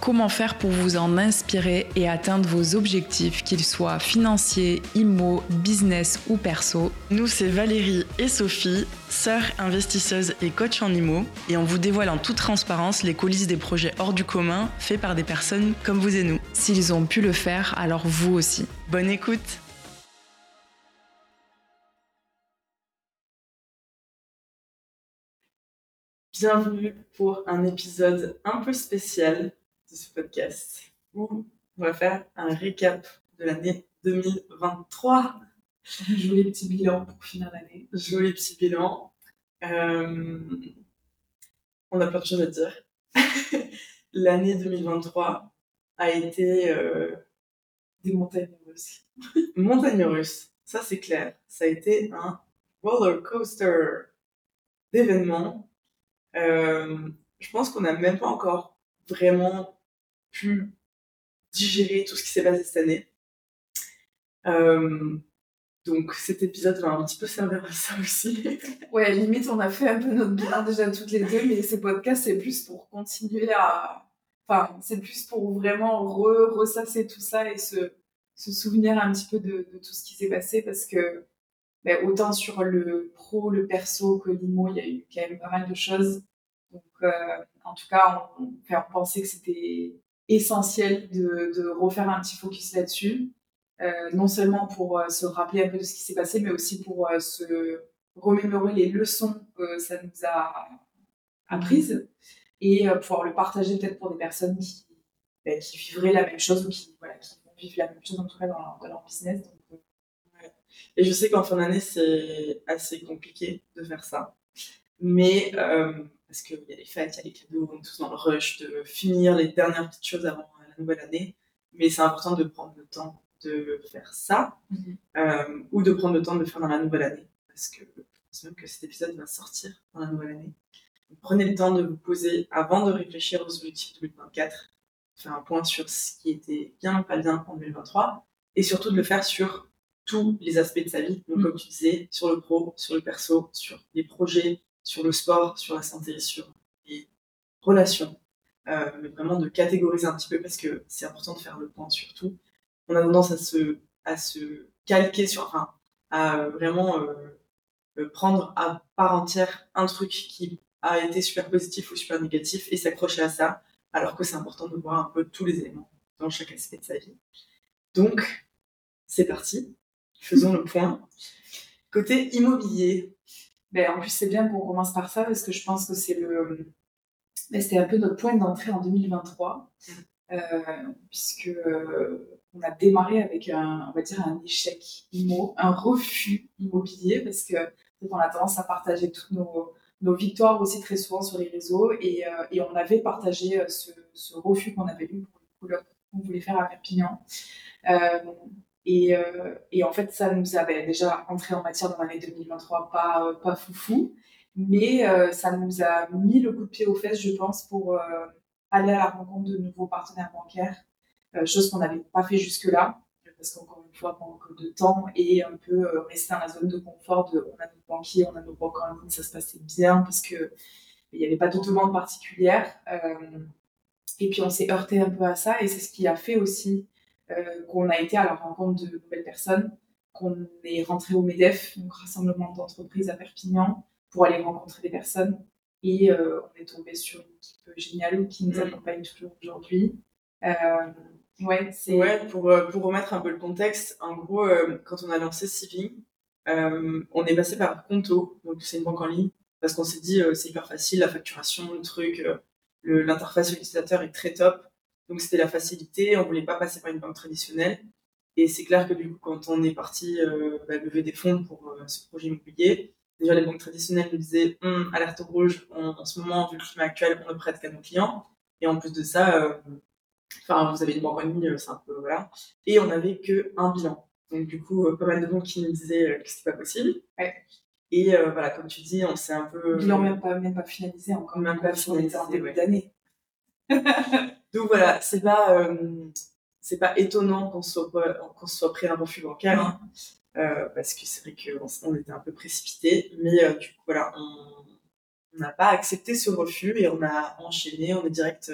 Comment faire pour vous en inspirer et atteindre vos objectifs, qu'ils soient financiers, immo, business ou perso? Nous, c'est Valérie et Sophie, sœurs investisseuses et coach en immo, et on vous dévoile en toute transparence les coulisses des projets hors du commun faits par des personnes comme vous et nous. S'ils ont pu le faire, alors vous aussi. Bonne écoute Bienvenue pour un épisode un peu spécial de ce podcast où on va faire un récap de l'année 2023. Joli petit bilan pour finir l'année. Joli petit bilan. Euh, on a plein de choses à dire. l'année 2023 a été euh, des montagnes russes. montagnes russes, ça c'est clair. Ça a été un roller coaster d'événements. Euh, je pense qu'on n'a même pas encore vraiment pu digérer tout ce qui s'est passé cette année. Euh, donc cet épisode va un petit peu servir à ça aussi. ouais, limite on a fait un peu notre bilan déjà toutes les deux, mais ces podcasts c'est plus pour continuer à... Enfin, c'est plus pour vraiment re ressasser tout ça et se, souvenir un petit peu de, tout ce qui s'est passé parce que ben, autant sur le pro, le perso que l'IMO, il y a eu quand même pas mal de choses. Donc euh, en tout cas, on pensait que c'était essentiel de, refaire un petit focus là-dessus, euh, non seulement pour euh, se rappeler un peu de ce qui s'est passé, mais aussi pour euh, se remémorer les leçons que ça nous a apprises et pouvoir le partager peut-être pour des personnes qui, ben, qui vivraient la même chose ou qui, voilà, qui vivre la même chose en tout cas dans leur, business. Et je sais qu'en fin d'année, c'est assez compliqué de faire ça. Mais parce qu'il y a les fêtes, il y a les cadeaux, on est tous dans le rush de finir les dernières petites choses avant la nouvelle année. Mais c'est important de prendre le temps de faire ça, mm-hmm. euh, ou de prendre le temps de le faire dans la nouvelle année, parce que je pense même que cet épisode va sortir dans la nouvelle année. Donc, prenez le temps de vous poser avant de réfléchir aux objectifs 2024, faire un point sur ce qui était bien ou pas bien en 2023, et surtout de le faire sur tous les aspects de sa vie. Donc, comme tu disais, sur le pro, sur le perso, sur les projets, sur le sport, sur la santé, sur les relations, euh, mais vraiment de catégoriser un petit peu parce que c'est important de faire le point sur tout. On a tendance à se, à se calquer sur, enfin, à vraiment euh, prendre à part entière un truc qui a été super positif ou super négatif et s'accrocher à ça, alors que c'est important de voir un peu tous les éléments dans chaque aspect de sa vie. Donc, c'est parti, faisons le point. Côté immobilier, ben, en plus, c'est bien qu'on commence par ça parce que je pense que c'est le. Ben, c'était un peu notre point d'entrée en 2023, euh, puisque euh, on a démarré avec un, on va dire, un échec immo, un refus immobilier, parce que on a tendance à partager toutes nos, nos victoires aussi très souvent sur les réseaux, et, euh, et on avait partagé euh, ce, ce refus qu'on avait eu pour le qu'on voulait faire à Perpignan. Euh, et, euh, en fait, ça nous avait déjà entré en matière dans l'année 2023, pas, pas foufou, mais euh, ça nous a mis le coup de pied aux fesses, je pense, pour euh, aller à la rencontre de nouveaux partenaires bancaires, chose qu'on n'avait pas fait jusque-là, parce qu'encore une fois, manque de temps et un peu rester dans la zone de confort de on a nos banquiers, on a nos banques ça se passait bien parce que il n'y avait pas de demande particulière. et puis on s'est heurté un peu à ça et c'est ce qui a fait aussi euh, qu'on a été à la rencontre de nouvelles personnes, qu'on est rentré au MEDEF, donc rassemblement d'entreprises à Perpignan, pour aller rencontrer des personnes. Et euh, on est tombé sur une équipe géniale qui nous mm. accompagne toujours aujourd'hui. Euh, ouais, c'est... ouais pour, pour remettre un peu le contexte, en gros, quand on a lancé Civing, on est passé par Conto, donc c'est une banque en ligne, parce qu'on s'est dit c'est hyper facile, la facturation, le truc, l'interface utilisateur est très top. Donc c'était la facilité, on voulait pas passer par une banque traditionnelle. Et c'est clair que du coup, quand on est parti euh, bah, lever des fonds pour euh, ce projet immobilier, déjà les banques traditionnelles nous disaient hum, alerte rouge, en ce moment, vu le climat actuel, on ne prête qu'à nos clients. Et en plus de ça, euh, vous avez une banque en ligne, c'est un peu voilà. Et on n'avait que un bilan. Donc du coup, pas mal de banques qui nous disaient que c'était pas possible. Ouais. Et voilà, comme tu dis, on s'est un peu. Bilan même pas, même pas finalisé encore. Même pas finalisé en début d'année. Donc voilà, c'est pas, euh, c'est pas étonnant qu'on soit, qu'on soit pris un refus bancaire, hein, euh, parce que c'est vrai qu'on était un peu précipité, mais euh, du coup voilà, on n'a pas accepté ce refus et on a enchaîné, on est direct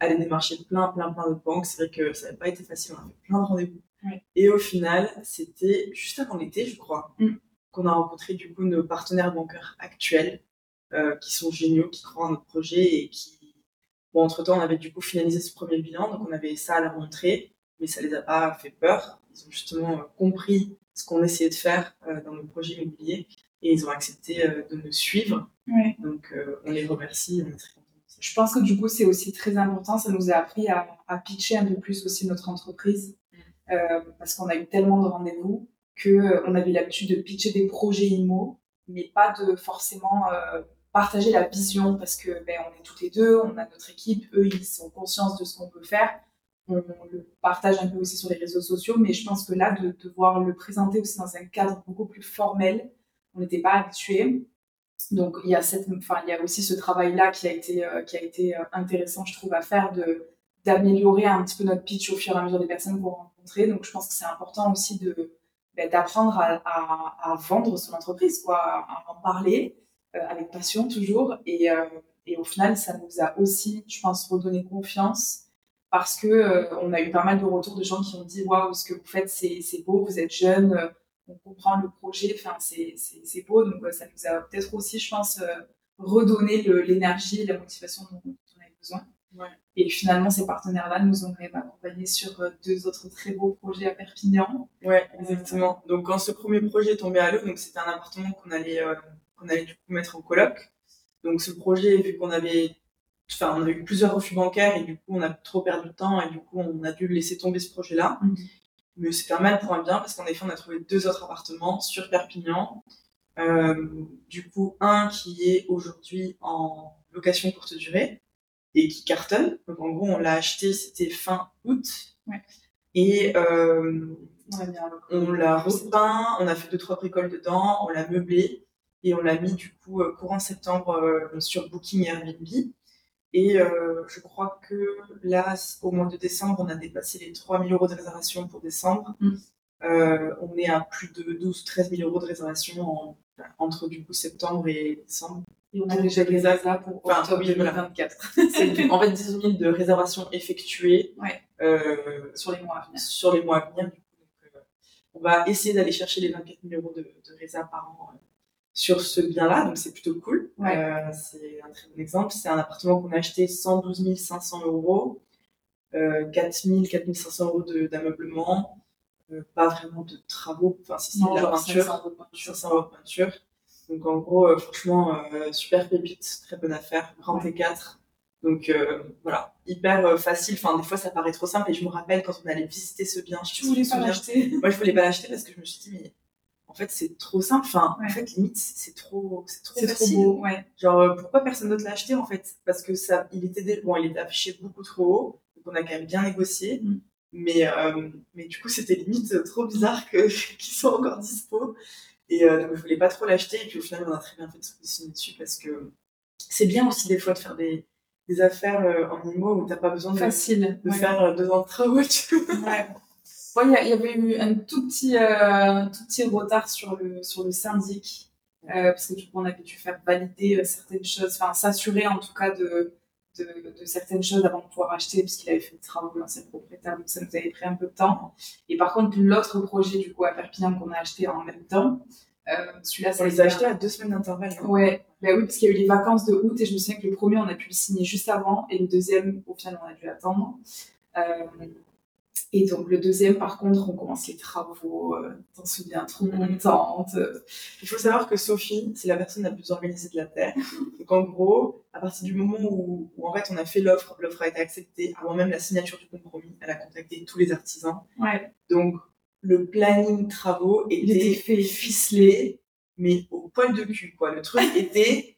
allé démarcher plein, plein, plein de banques. C'est vrai que ça n'avait pas été facile, on a fait plein de rendez-vous. Et au final, c'était juste avant l'été, je crois, mm. qu'on a rencontré du coup nos partenaires bancaires actuels, qui sont géniaux, qui croient en notre projet et qui Bon, entre-temps, on avait du coup finalisé ce premier bilan, donc on avait ça à leur montrer, mais ça les a pas fait peur. Ils ont justement euh, compris ce qu'on essayait de faire euh, dans nos projets immobiliers et ils ont accepté euh, de nous suivre. Donc, on les remercie, on est très contents. Je pense que du coup, c'est aussi très important. Ça nous a appris à, pitcher un peu plus aussi notre entreprise mm. parce qu'on a eu tellement de rendez-vous qu'on avait l'habitude de pitcher des projets IMO, mais pas de forcément partager la vision parce que ben, on est toutes les deux, on a notre équipe, eux ils sont conscients de ce qu'on peut faire. On, le partage un peu aussi sur les réseaux sociaux, mais je pense que là, de devoir le présenter aussi dans un cadre beaucoup plus formel, on n'était pas habitué. Donc il y a cette, enfin il y a aussi ce travail-là qui a été euh, qui a été euh, intéressant, je trouve, à faire de d'améliorer un petit peu notre pitch au fur et à mesure des personnes qu'on rencontrait. Donc je pense que c'est important aussi de ben, d'apprendre à, à, à, vendre son entreprise, quoi, à en parler avec passion toujours. Et, euh, et, au final, ça nous a aussi, je pense, redonné confiance parce que euh, on a eu pas mal de retours de gens qui ont dit waouh, ce que vous faites, c'est beau, vous êtes jeune, on comprend le projet, enfin, c'est beau. Donc, ça nous a peut-être aussi, je pense, redonné l'énergie la motivation dont, on avait besoin. Et finalement, ces partenaires-là nous ont accompagnés sur deux autres très beaux projets à Perpignan. Ouais, exactement. Donc, quand ce premier projet est tombé à l'eau, donc c'était un appartement qu'on allait qu'on allait du coup mettre en coloc. Donc ce projet, vu qu'on avait, enfin, on a eu plusieurs refus bancaires et du coup on a trop perdu de temps et du coup on a dû laisser tomber ce projet-là. Mhm. Mais c'était un mal pour un bien parce qu'en effet on a trouvé deux autres appartements sur Perpignan. Euh, du coup un qui est aujourd'hui en location courte durée et qui cartonne. Donc en gros on l'a acheté, c'était fin août. Et euh, on l'a repeint, on a fait deux trois bricoles dedans, on l'a meublé et on l'a mis du coup euh, courant septembre euh, sur Booking et Airbnb. Et euh, je crois que là, au mois de décembre, on a dépassé les 3000 euros de réservation pour décembre. Mm. on est à plus de 12 13 000 euros de réservation entre du coup septembre et décembre. Et on a déjà des ASA pour enfin, octobre 2024. C'est en fait 10 000 de réservations effectuées sur les mois à venir. Sur les mois à venir. on va essayer d'aller chercher les 24 000 euros de, de par an sur ce bien-là, donc c'est plutôt cool. Euh, c'est un très bon exemple. C'est un appartement qu'on a acheté 112 500 euros, euh, 4 000, 4 500 euros d'ameublement, euh, pas vraiment de travaux, enfin si c'est de la peinture, 500 euros de peinture. Donc en gros, euh, franchement, euh, super pépite, très bonne affaire, grand T4. Donc voilà, hyper facile. Enfin, des fois, ça paraît trop simple. Et je me rappelle quand on allait visiter ce bien, je voulais pas l'acheter. Moi, je voulais pas l'acheter parce que je me suis dit, mais fait c'est trop simple. Enfin en fait limite c'est trop c'est trop facile trop beau, ouais. genre euh, pourquoi personne d'autre l'a acheté en fait? Parce que ça il était bon il était affiché beaucoup trop haut donc on a quand même bien négocié. Mm. mais euh, mais du coup c'était limite trop bizarre que qu'ils soient encore dispo. Et euh, donc je voulais pas trop l'acheter. Et puis au final on a très bien fait de se positionner dessus parce que c'est bien aussi des fois de faire des des affaires en IMO où t'as pas besoin de, Facile, de faire deux ans de travaux tu ouais il y, avait eu un tout petit, euh, tout petit retard sur le, sur le syndic, euh, parce que du coup, on avait dû faire valider euh, certaines choses, enfin, s'assurer en tout cas de, de, de, certaines choses avant de pouvoir acheter, parce qu'il avait fait des travaux l'ancien propriétaire, donc ça nous avait pris un peu de temps. Et par contre, l'autre projet, du coup, à Perpignan, qu'on a acheté en même temps, celui-là, ça On les a achetés à deux semaines d'intervalle. Hein. Ouais, bah oui, parce qu'il y a eu les vacances de août, et je me souviens que le premier, on a pu le signer juste avant, et le deuxième, au final, on a dû attendre. Et donc le deuxième, par contre, on commence les travaux, euh, t'en souviens, trop contente. Il faut savoir que Sophie, c'est la personne la plus organisée de la Terre. Donc en gros, à partir du moment où, en fait on a fait l'offre, l'offre a été acceptée, avant même la signature du compromis, elle a contacté tous les artisans. Ouais. Donc le planning travaux était, fait ficelé, mais au poil de cul, quoi. Le truc était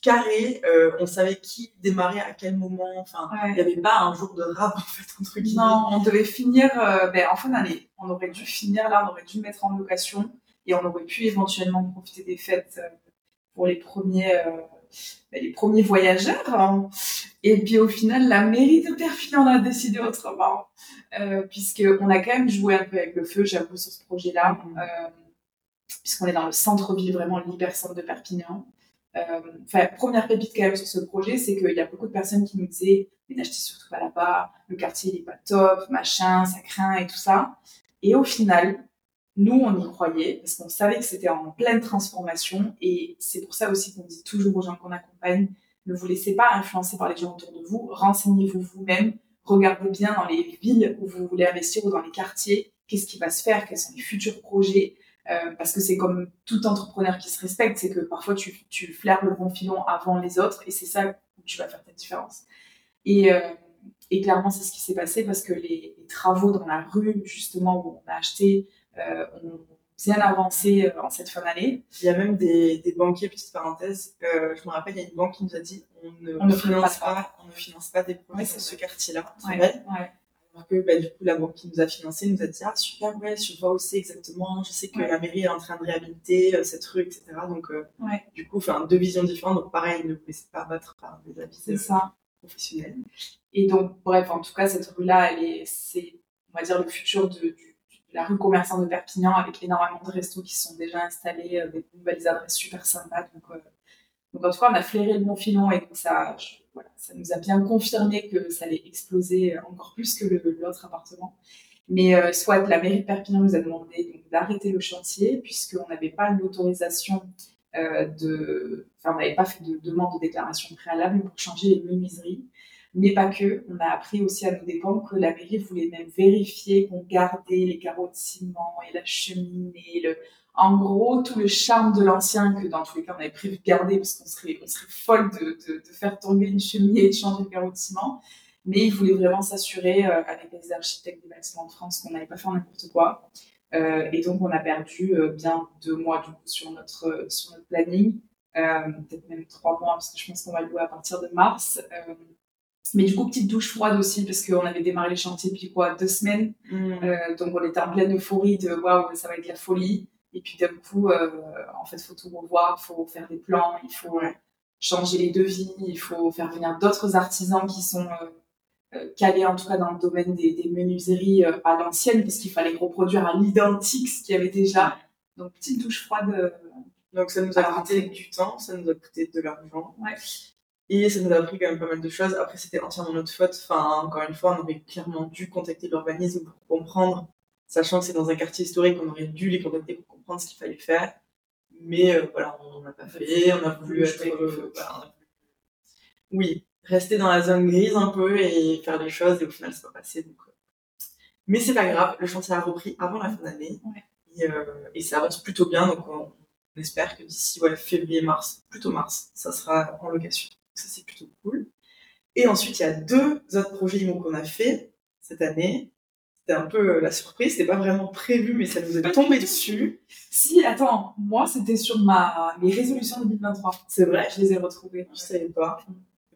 carré, euh, on savait qui démarrait à quel moment. Enfin, il n'y avait pas un jour de rap en fait entre guillemets. Non, on devait finir euh, ben, en fin d'année. On aurait dû finir là, on aurait dû mettre en location et on aurait pu éventuellement profiter des fêtes euh, pour les premiers bah, les premiers voyageurs. Hein. Et puis au final, la mairie de Perpignan a décidé autrement, puisqu'on a quand même joué un peu avec le feu, j'avoue, sur ce projet-là, mmh. euh, puisqu'on est dans le centre-ville, vraiment l'hypercentre de Perpignan. Euh, enfin, première pépite quand même sur ce projet, c'est qu'il y a beaucoup de personnes qui nous disaient mais n'achetez surtout pas là-bas, le quartier il est pas top, machin, ça craint et tout ça. Et au final, nous, on y croyait parce qu'on savait que c'était en pleine transformation et c'est pour ça aussi qu'on dit toujours aux gens qu'on accompagne, ne vous laissez pas influencer par les gens autour de vous, renseignez-vous vous-même, regardez bien dans les villes où vous voulez investir ou dans les quartiers, qu'est-ce qui va se faire, quels sont les futurs projets, euh, parce que c'est comme tout entrepreneur qui se respecte, c'est que parfois tu, tu flaires le bon filon avant les autres et c'est ça où tu vas faire ta différence. Et, euh, et clairement, c'est ce qui s'est passé parce que les, les, travaux dans la rue, justement, où on a acheté, euh, ont bien avancé en cette fin d'année. Il y a même des, des banquiers, petite parenthèse, je me rappelle, il y a une banque qui nous a dit on ne, on finance pas, on ne finance pas des projets ouais, ce quartier-là. Ouais, ouais que bah, du coup la banque qui nous a financé nous a dit ah super ouais je vois aussi exactement je sais que la mairie est en train de réhabiliter euh, cette rue etc donc euh, du coup enfin deux visions différentes. Donc pareil ne vous laissez pas battre par des avis c'est ça. professionnels. Et donc bref en tout cas cette rue là elle est c'est on va dire le futur de, la rue commerçante de Perpignan avec énormément de restos qui sont déjà installés euh, des nouvelles adresses super sympas. Donc donc en tout cas on a flairé le bon filon et donc ça nous a bien confirmé que ça allait exploser encore plus que l'autre appartement. Mais euh, soit la mairie de Perpignan nous a demandé d'arrêter le chantier puisqu'on n'avait pas l'autorisation euh, de, enfin on n'avait pas fait de demande de déclaration préalable pour changer les menuiseries. Mais pas que, on a appris aussi à nos dépens que la mairie voulait même vérifier qu'on gardait les carreaux de ciment et la cheminée, le, en gros, tout le charme de l'ancien que dans tous les cas on avait prévu de garder parce qu'on serait, on serait folle de, de, de, faire tomber une cheminée et de changer le carreau de ciment. Mais il voulait vraiment s'assurer euh, avec les architectes des bâtiments de France qu'on n'allait pas faire n'importe quoi. Euh, et donc on a perdu euh, bien deux mois du coup sur notre sur notre planning, peut-être même trois mois parce que je pense qu'on va le louer à partir de mars. Mais du coup, petite douche froide aussi, parce qu'on avait démarré les chantiers depuis quoi, deux semaines. Euh, donc on était en pleine euphorie de waouh, ça va être la folie. Et puis d'un coup, euh, en fait, faut tout revoir, il faut faire des plans, il faut changer les devis, il faut faire venir d'autres artisans qui sont euh, euh, calés en tout cas dans le domaine des, des menuiseries à l'ancienne, parce qu'il fallait reproduire à l'identique ce qu'il y avait déjà. Donc petite douche froide. Donc ça nous a coûté du temps, ça nous a coûté de l'argent. Ouais. Et ça nous a appris quand même pas mal de choses. Après, c'était entièrement notre faute. Enfin, encore une fois, on aurait clairement dû contacter l'urbanisme pour comprendre sachant que c'est dans un quartier historique, on aurait dû les contacter pour comprendre ce qu'il fallait faire. Mais euh, voilà, on n'a pas fait, on a voulu être. Euh, voilà, Oui, rester dans la zone grise un peu et faire les choses, et au final, ça va passer. Donc, euh. Mais c'est pas grave, le chantier a repris avant la fin d'année. Ouais. Et, euh, et, ça avance plutôt bien, donc on, on espère que d'ici ouais, février-mars, plutôt mars, ça sera en location. Ça, c'est plutôt cool. Et ensuite, il y a deux autres projets qu'on a fait cette année c'était un peu euh, la surprise, c'était pas vraiment prévu, mais ça nous est tombé dessus. Si, attends, moi c'était sur ma mes résolutions 2023. C'est vrai, je les ai retrouvées. Je savais pas.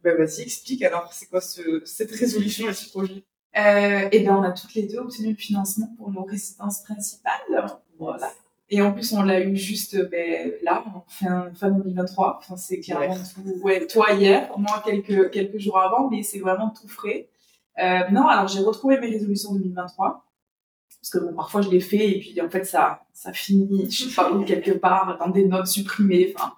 Ben vas-y, explique alors, c'est quoi ce, cette résolution et ce projet? Euh, Et ben on a toutes les deux obtenu le financement pour nos résidences principales. Voilà. Et en plus, on l'a eu juste ben, là, fin, fin 2023. Enfin, c'est clairement tout. Ouais, toi hier, moi quelques, quelques jours avant, mais c'est vraiment tout frais. Euh, non, alors j'ai retrouvé mes résolutions 2023 parce que bon, parfois je les fais et puis en fait ça ça finit je sais pas quelque part dans des notes supprimées enfin.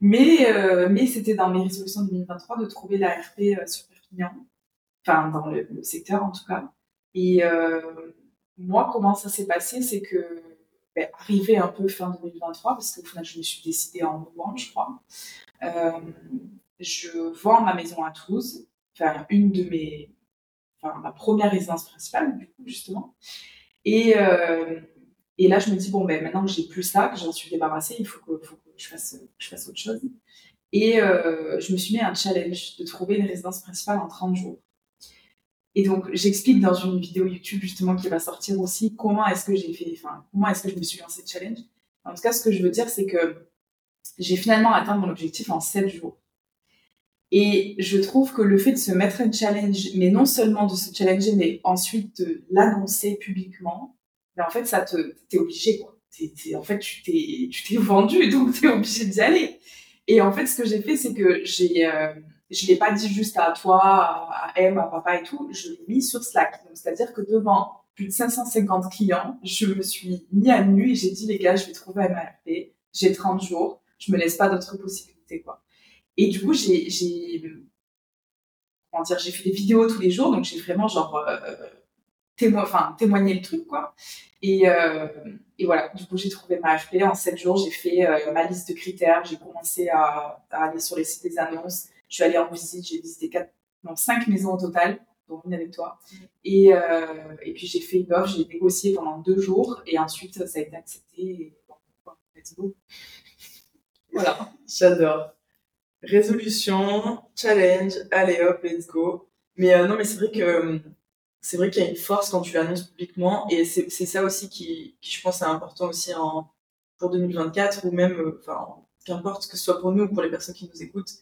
Mais euh, mais c'était dans mes résolutions 2023 de trouver l'ARP euh, sur enfin dans le, secteur en tout cas. Et moi comment ça s'est passé c'est que ben, arrivé un peu fin 2023 parce qu'au final je me suis décidée en novembre je crois. Je vends ma maison à Toulouse. Enfin une de mes ma première résidence principale, du coup, justement. Et, euh, et là, je me dis, bon, ben, maintenant que j'ai plus ça, que j'en suis débarrassée, il faut que, je, fasse, autre chose. Et euh, je me suis mis un challenge de trouver une résidence principale en 30 jours. Et donc, j'explique dans une vidéo YouTube, justement, qui va sortir aussi, comment est-ce que j'ai fait, enfin, comment est-ce que je me suis lancé challenge. En tout cas, ce que je veux dire, c'est que j'ai finalement atteint mon objectif en 7 jours. Et je trouve que le fait de se mettre un challenge, mais non seulement de se challenger, mais ensuite de l'annoncer publiquement, ben en fait, ça te, t'es obligé, quoi. T'es, t'es, en fait, tu t'es, tu t'es vendu, donc t'es obligé d'y aller. Et en fait, ce que j'ai fait, c'est que j'ai, euh, je l'ai pas dit juste à toi, à M, à papa et tout, je l'ai mis sur Slack. Donc, c'est-à-dire que devant plus de 550 clients, je me suis mis à nu et j'ai dit, les gars, je vais trouver un MARP, j'ai 30 jours, je me laisse pas d'autres possibilités, quoi. Et du coup, j'ai, j'ai, comment dire, j'ai fait des vidéos tous les jours, donc j'ai vraiment genre euh, témoigné le truc, quoi. Et, euh, et voilà, du coup, j'ai trouvé ma FP. En 7 jours, j'ai fait euh, ma liste de critères. J'ai commencé à, aller sur les sites des annonces. Je suis allée en visite. J'ai visité quatre, non, 5 maisons au total, dont une avec toi. Et, et puis, j'ai fait une offre. J'ai négocié pendant deux jours. Et ensuite, ça a été accepté. Let's go. Voilà. J'adore. Résolution, challenge, allez hop, let's go. Mais euh, non, mais c'est vrai que c'est vrai qu'il y a une force quand tu l'annonces publiquement et c'est ça aussi qui, qui, je pense, est important aussi en, pour 2024 ou même, euh, enfin, qu'importe que ce soit pour nous ou pour les personnes qui nous écoutent,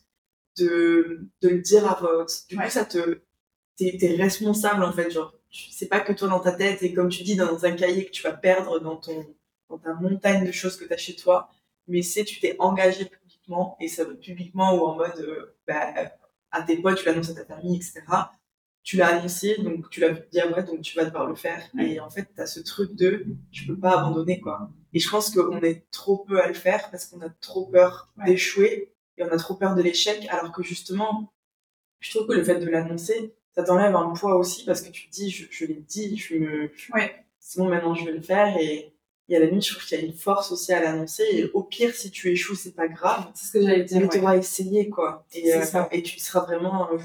de, de le dire à vote. Du coup, ça te, t'es es responsable en fait, genre, c'est pas que toi dans ta tête et comme tu dis dans un cahier que tu vas perdre dans ton, dans ta montagne de choses que tu as chez toi, mais c'est tu t'es engagé publiquement et ça veut publiquement ou en mode, euh, bah, à tes potes, tu l'annonces à ta famille, etc tu l'as annoncé, donc tu l'as dit à moi, donc tu vas devoir le faire. Et en fait, tu as ce truc de tu peux pas abandonner, quoi. Et je pense qu'on est trop peu à le faire parce qu'on a trop peur d'échouer et on a trop peur de l'échec, alors que justement, je trouve que le fait de l'annoncer, ça t'enlève un poids aussi parce que tu te dis, je, l'ai dit, je me. Ouais. Bon, maintenant je vais le faire et. Et à la limite, je trouve qu'il y a une force aussi à l'annoncer. Et au pire, si tu échoues, c'est pas grave. C'est ce que j'allais dire. Mais tu auras essayé, quoi. Et, euh, et tu seras vraiment. Euh,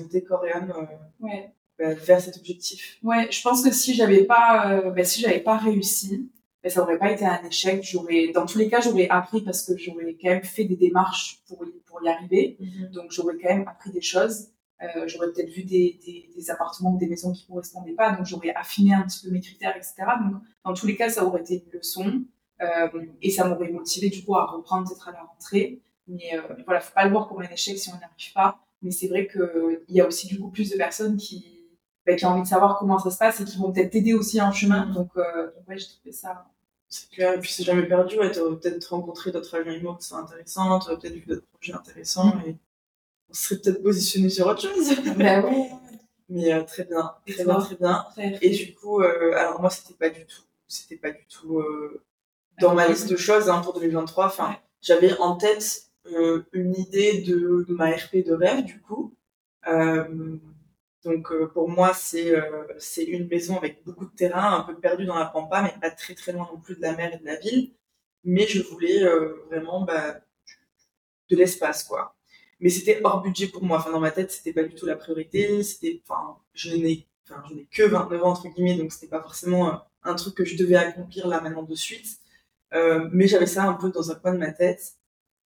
ouais bah, vers cet objectif. Ouais, je pense que si j'avais pas, euh, bah, si j'avais pas réussi, bah, ça aurait pas été un échec. J'aurais, dans tous les cas, j'aurais appris parce que j'aurais quand même fait des démarches pour y, pour y arriver. Mhm. Donc j'aurais quand même appris des choses. Euh, j'aurais peut-être vu des, des, des, appartements ou des maisons qui correspondaient pas, donc j'aurais affiné un petit peu mes critères, etc. Donc dans tous les cas, ça aurait été une leçon euh, et ça m'aurait motivé du coup à reprendre peut-être à la rentrée. Mais euh, voilà, faut pas le voir comme un échec si on n'y arrive pas. Mais c'est vrai qu'il y a aussi du coup plus de personnes qui bah, qui a envie de savoir comment ça se passe et qui vont peut-être t'aider aussi en chemin. Donc, euh, donc ouais, j'ai trouvé ça. C'est clair. Et puis, c'est jamais perdu. Ouais, t'aurais peut-être rencontré d'autres agents qui sont intéressants, t'aurais peut-être vu d'autres projets intéressants et on serait peut-être positionné sur autre chose. bah oui. Mais euh, très bien, très bien, très bien. Et du coup, euh, alors moi, c'était pas du tout, c'était pas du tout euh, dans ma liste de choses hein, pour 2023. Enfin, j'avais en tête une idée de, de, ma RP de rêve, du coup. Donc pour moi, c'est c'est une maison avec beaucoup de terrain, un peu perdu dans la pampa, mais pas très très loin non plus de la mer et de la ville. Mais je voulais vraiment bah, de l'espace, quoi. Mais c'était hors budget pour moi. Enfin, dans ma tête, c'était pas du tout la priorité. C'était, enfin, je n'ai, enfin, je n'ai que 29 ans entre guillemets, donc c'était pas forcément un truc que je devais accomplir là maintenant de suite. mais j'avais ça un peu dans un coin de ma tête.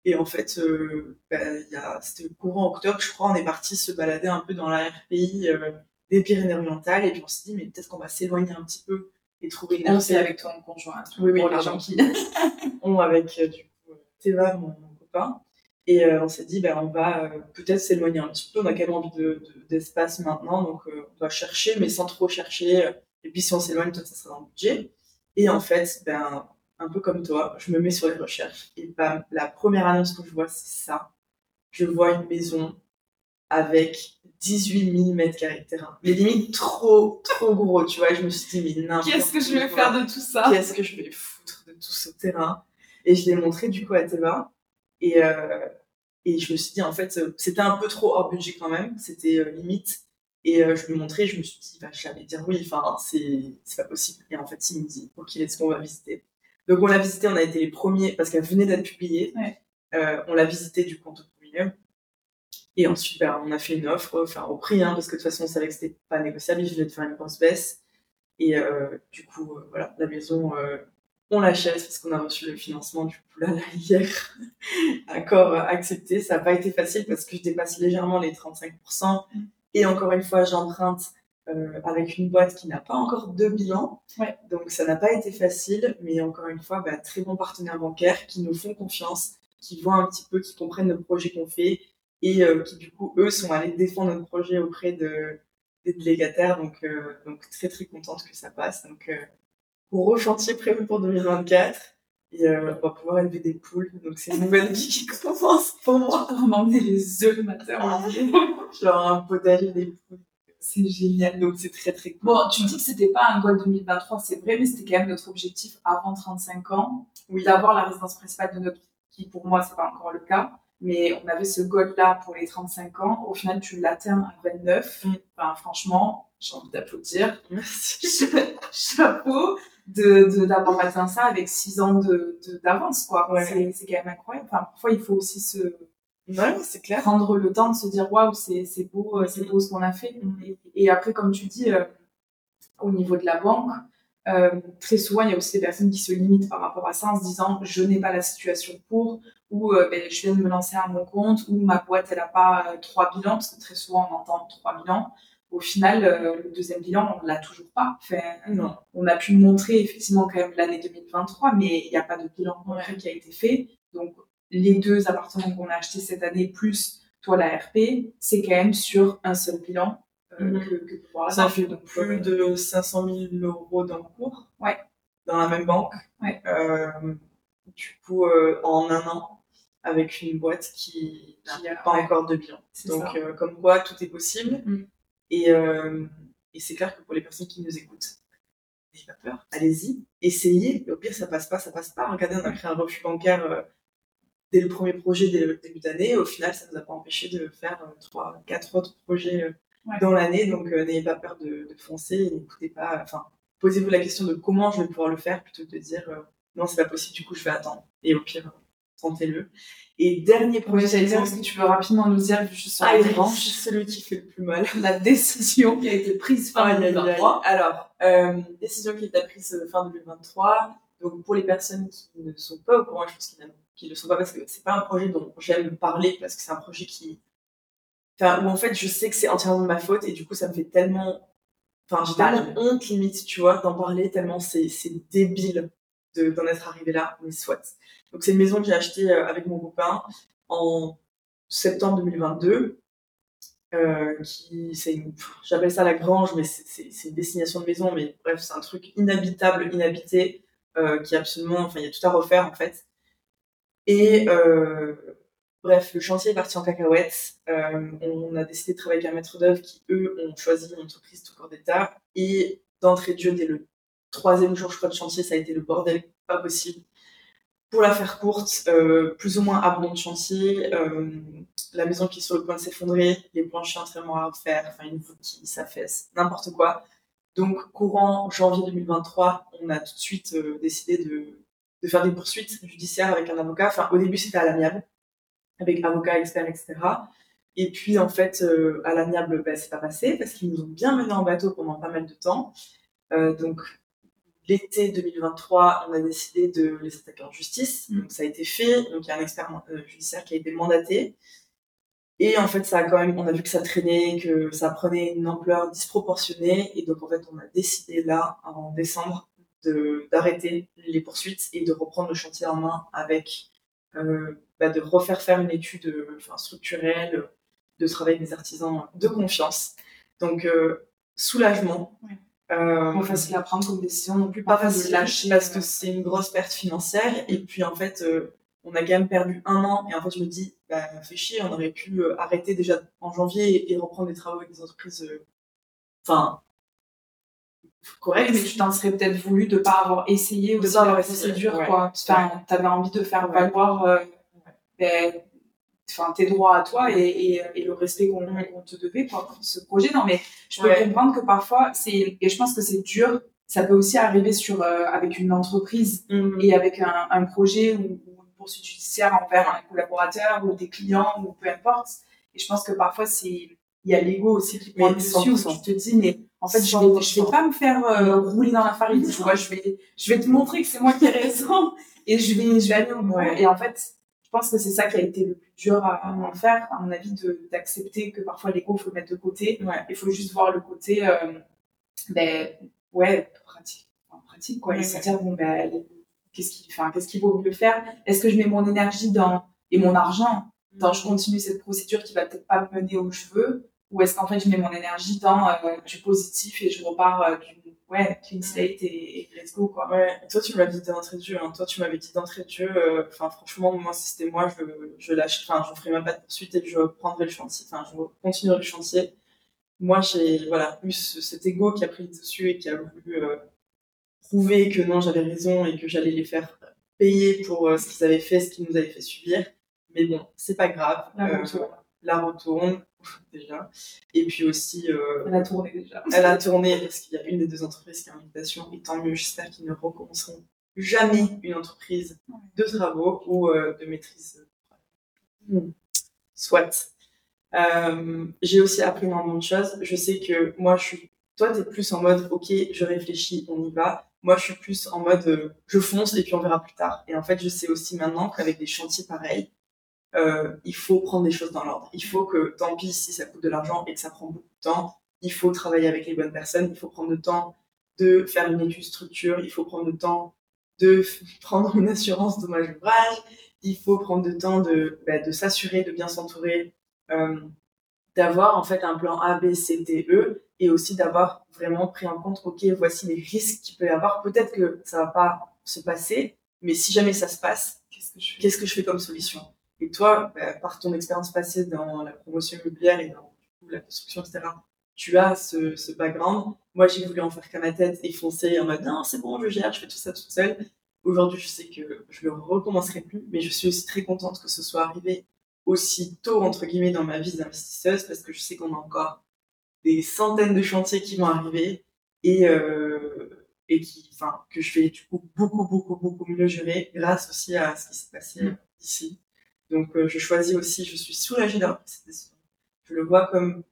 Et en fait, euh, bah, c'était le courant octobre, je crois, on est parti se balader un peu dans la RPI euh, des Pyrénées-Orientales et puis on s'est dit, mais peut-être qu'on va s'éloigner un petit peu et trouver une RPI. avec ton conjoint. Oui, oui, pour les gens qui ont avec euh, du coup Théva, mon, copain. Et on s'est dit, ben, on va peut-être s'éloigner un petit peu. On a quand même envie d'espace de, maintenant, donc on doit chercher, mais sans trop chercher. Et puis si on s'éloigne, peut-être ça sera dans le budget. Et en fait, ben, un peu comme toi, je me mets sur les recherches et bam, la première annonce que je vois, c'est ça. Je vois une maison avec 18 000 mètres carrés de terrain. Mais limite trop, trop gros, tu vois. je me suis dit, mais n'importe Qu'est-ce que je vais faire de tout ça? Qu'est-ce que je vais foutre de tout ce terrain? Et je l'ai montré du coup à Théba. Et, euh, et je me suis dit, en fait, c'était un peu trop hors budget quand même. C'était euh, limite. Et euh, je lui ai montré, je me suis dit, bah, j'allais dire oui, enfin, c'est pas possible. Et en fait, il me dit, ok, est-ce qu'on va visiter donc on l'a visité, on a été les premiers, parce qu'elle venait d'être publiée. Euh, on l'a visité du coup en tout premier. Et ensuite, ben, on a fait une offre, enfin au prix, hein, parce que de toute façon, on savait que c'était pas négociable, il venait de faire une grosse baisse. Et euh, du coup, euh, voilà, la maison, euh, on l'achète parce qu'on a reçu le financement du coup là, là hier. Accord accepté. Ça n'a pas été facile parce que je dépasse légèrement les 35%. Mm. Et encore une fois, j'emprunte euh, avec une boîte qui n'a pas encore de bilan. Ouais. Donc ça n'a pas été facile, mais encore une fois, bah, très bons partenaires bancaires qui nous font confiance, qui voient un petit peu, qui comprennent le projet qu'on fait et euh, qui du coup, eux, sont allés défendre notre projet auprès de, des délégataires. Donc, euh, donc très très contente que ça passe. Donc gros chantier prévu pour 2024. Et euh, on va pouvoir élever des poules. Donc c'est une nouvelle vie qui commence pour moi. On m'emmener les œufs le matin. Genre un potager des poules. C'est génial. Donc c'est très très cool. Bon, tu dis que c'était pas un goal 2023, c'est vrai, mais c'était quand même notre objectif avant 35 ans. Oui. D'avoir la résidence principale de notre qui pour moi c'est pas encore le cas. Mais on avait ce goal là pour les 35 ans. Au final, tu l'atteins à 29. Mm. Enfin, franchement, j'ai envie d'applaudir. Merci. chapeau de de- d'avoir atteint ça avec six ans de de- d'avance quoi Ouais. c'est quand même incroyable enfin parfois il faut aussi se Ouais, c'est clair. prendre le temps de se dire waouh c'est c'est beau euh, c'est beau ce qu'on a fait Mhm. et, et après comme tu dis euh, au niveau de la banque euh, très souvent il y a aussi des personnes qui se limitent par rapport à ça en se disant je n'ai pas la situation pour ou euh, ben, je viens de me lancer à mon compte ou ma boîte elle a pas trois bilans parce que très souvent on entend trois bilans au final euh, le deuxième bilan on l'a toujours pas enfin, Non. on a pu montrer effectivement quand même l'année 2023, mais il n'y a pas de bilan concret Ouais. qui a été fait. Donc, les deux appartements qu'on a achetés cette année, plus toi la RP, c'est quand même sur un seul bilan euh, Mhm. que, que la Ça fait Donc, plus euh, de 500 000 euros d'encours. Ouais. Dans la même banque. Ouais. Euh, du coup, en un an, avec une boîte qui Qui n'a a- pas ouais. encore de bilan. Donc, euh, comme quoi, tout est possible. Mm. Et, euh, et c'est clair que pour les personnes qui nous écoutent, n'ayez pas peur, allez-y, essayez. Au pire, ça passe pas, ça passe pas. Regardez, on a créé un refus bancaire euh, dès le premier projet, dès le début d'année. Au final, ça nous a pas empêché de faire euh, trois, quatre autres projets Ouais. dans l'année. Donc, euh, n'ayez pas peur de, de foncer. N'écoutez pas. Enfin, posez-vous la question de comment je vais pouvoir le faire plutôt que de dire euh, non, c'est pas possible. Du coup, je vais attendre. Et au pire, tentez-le. Et dernier Oui, projet, j'allais dire, est-ce que tu veux rapidement nous dire, juste sur ah, branches, celui qui fait le plus mal. la décision qui a été prise fin aïe. 2023 Alors, euh, décision qui a été prise euh, fin 2023. Donc, pour les personnes qui ne sont pas au courant, je pense qu'ils ne le sont pas parce que c'est pas un projet dont j'aime parler parce que c'est un projet qui. Enfin, où en fait, je sais que c'est entièrement de ma faute et du coup, ça me fait tellement. Enfin, j'ai tellement honte limite, tu vois, d'en parler tellement c'est c'est débile de- d'en être arrivé là, mais soit. Donc, c'est une maison que j'ai achetée euh, avec mon copain en septembre 2022 euh, qui c'est j'appelle ça la grange mais c'est- une destination de maison mais bref c'est un truc inhabitable inhabité euh, qui est absolument enfin il y a tout à refaire en fait et bref le chantier est parti en cacahuète Euh, on a décidé de travailler avec un maître d'œuvre qui eux ont choisi une entreprise tout corps d'état et d'entrée de jeu dès le troisième jour je crois de chantier ça a été le bordel pas possible pour la faire courte, euh, plus ou moins abandon de chantier, euh, la maison qui est sur le point de s'effondrer, les planchers entièrement à refaire, enfin une voûte qui s'affaisse, n'importe quoi. Donc courant janvier 2023, on a tout de suite euh, décidé de, de faire des poursuites judiciaires avec un avocat. Enfin au début c'était à l'amiable, avec avocat, expert, etc. Et puis en fait à l'amiable, bah, c'est pas passé parce qu'ils nous ont bien mené en bateau pendant pas mal de temps. Donc l'été 2023, on a décidé de les attaquer en justice. Mm. Donc ça a été fait. Donc il y a un expert euh, judiciaire qui a été mandaté. Et en fait, ça a quand même, on a vu que ça traînait, que ça prenait une ampleur disproportionnée. Et donc en fait, on a décidé là, en décembre, d'arrêter les poursuites et de reprendre le chantier en main avec, euh, bah, de refaire faire une étude enfin, structurelle, de travailler avec des artisans de confiance. Donc euh, soulagement. Ouais. Euh, pas facile à prendre comme décision non plus pas de facile lâcher parce que euh, c'est une grosse perte financière. Et puis en fait euh, on a quand même perdu un an. Et en fait je me dis bah fait chier on aurait pu euh, arrêter déjà en janvier et, et reprendre des travaux avec des entreprises euh, enfin correctes. Mais tu t'en serais peut-être voulu de pas avoir essayé De aussi pas avoir essayé, procédure ouais. quoi. Enfin, t'avais envie de faire Ouais. valoir euh, ben, enfin tes droits à toi et, et, et le respect qu'on qu'on te devait pour ce projet non mais je peux Ouais. comprendre que parfois c'est et je pense que c'est dur ça peut aussi arriver sur euh, avec une entreprise Mhm. et avec un, un projet ou, ou une poursuite judiciaire envers un collaborateur ou des clients ou peu importe et je pense que parfois c'est il y a l'ego aussi qui prend dessus où 100%. tu te dis mais en fait je vais je vais pas me faire euh, rouler dans la farine tu vois je vais je vais te montrer que c'est moi qui ai raison et je vais je vais aller au bout Ouais. et en fait pense que c'est ça qui a été le plus dur à, en faire à mon avis d'accepter que parfois l'ego faut le mettre de côté. Ouais. Il faut juste voir le côté euh, ben ouais pratique en pratique quoi. Et se dire bon ben qu'est-ce qui enfin qu'est-ce qu'il vaut mieux faire? Est-ce que je mets mon énergie dans et mon argent dans je continue cette procédure qui va peut-être pas me mener où je veux ou est-ce qu'en fait je mets mon énergie dans euh, du positif et je repars euh, d'une ouais, clean slate et, let's go, quoi. Ouais, toi, tu m'avais dit d'entrée de jeu, hein. Toi, tu m'avais dit d'entrée de jeu, euh, enfin, franchement, moi, si c'était moi, je, je lâche, enfin, je ferais ma pas de poursuite et je prendrais le chantier, enfin, je continuerais le chantier. Moi, j'ai, voilà, eu cet ego qui a pris dessus et qui a voulu euh, prouver que non, j'avais raison et que j'allais les faire payer pour ce qu'ils avaient fait, ce qu'ils nous avaient fait subir. Mais bon, c'est pas grave. Retourne. La retourne, déjà. Et puis aussi. elle a tourné déjà. Elle a tourné parce qu'il y a une des deux entreprises qui a invitation. Et tant mieux, j'espère qu'ils ne recommenceront jamais une entreprise de travaux ou de maîtrise. Hmm. Soit. Euh, j'ai aussi appris énormément de choses. Je sais que moi, je suis. Toi, t'es plus en mode, ok, je réfléchis, on y va. Moi, je suis plus en mode, euh, je fonce et puis on verra plus tard. Et en fait, je sais aussi maintenant qu'avec des chantiers pareils, euh, il faut prendre des choses dans l'ordre. Il faut que, tant pis si ça coûte de l'argent et que ça prend beaucoup de temps, il faut travailler avec les bonnes personnes. Il faut prendre le temps de faire une étude structure. Il faut prendre le temps de prendre une assurance dommage ouvrage. Il faut prendre le temps de, bah, de s'assurer de bien s'entourer euh, d'avoir en fait un plan A, B, C, D, E et aussi d'avoir vraiment pris en compte, ok, voici les risques qu'il peut y avoir. Peut-être que ça va pas se passer, mais si jamais ça se passe, qu'est-ce que je fais, qu'est-ce que je fais comme solution? Et toi, bah, par ton expérience passée dans la promotion immobilière et dans la construction, etc., tu as ce, ce background. Moi, j'ai voulu en faire qu'à ma tête et foncer en mode non, c'est bon, je gère, je fais tout ça toute seule. Aujourd'hui, je sais que je le recommencerai plus, mais je suis aussi très contente que ce soit arrivé aussi tôt, entre guillemets, dans ma vie d'investisseuse, parce que je sais qu'on a encore des centaines de chantiers qui vont arriver et, euh, et qui, enfin, que je vais du coup beaucoup, beaucoup, beaucoup mieux gérer grâce aussi à ce qui s'est passé mm. ici. Donc, euh, je choisis aussi, je suis soulagée d'avoir pris cette décision. Je le vois comme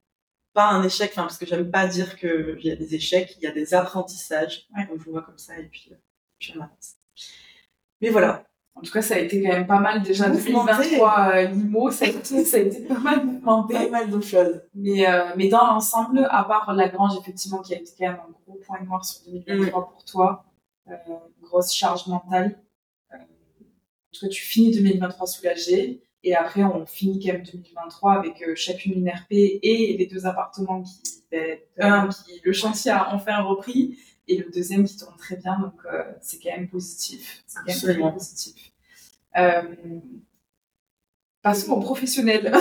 pas un échec, enfin, parce que j'aime pas dire qu'il y a des échecs, il y a des apprentissages. Donc, je le vois comme ça et puis, euh, puis on avance. Mais voilà, en tout cas, ça a été quand même pas mal déjà 2023 euh, Limo, ça a, été, ça a été pas mal mouvementé. Pas mal de choses. Mais, euh, mais dans l'ensemble, à part la grange, effectivement, qui a été quand même un gros point noir sur 2023 mm. pour toi, euh, grosse charge mentale. Cas, tu finis 2023 soulagé. Et après, on finit quand même 2023 avec euh, chacune une RP et les deux appartements qui, ben, un, qui, le chantier a enfin repris et le deuxième qui tourne très bien, donc euh, c'est quand même positif. C'est quand même positif. Euh, passons au professionnel.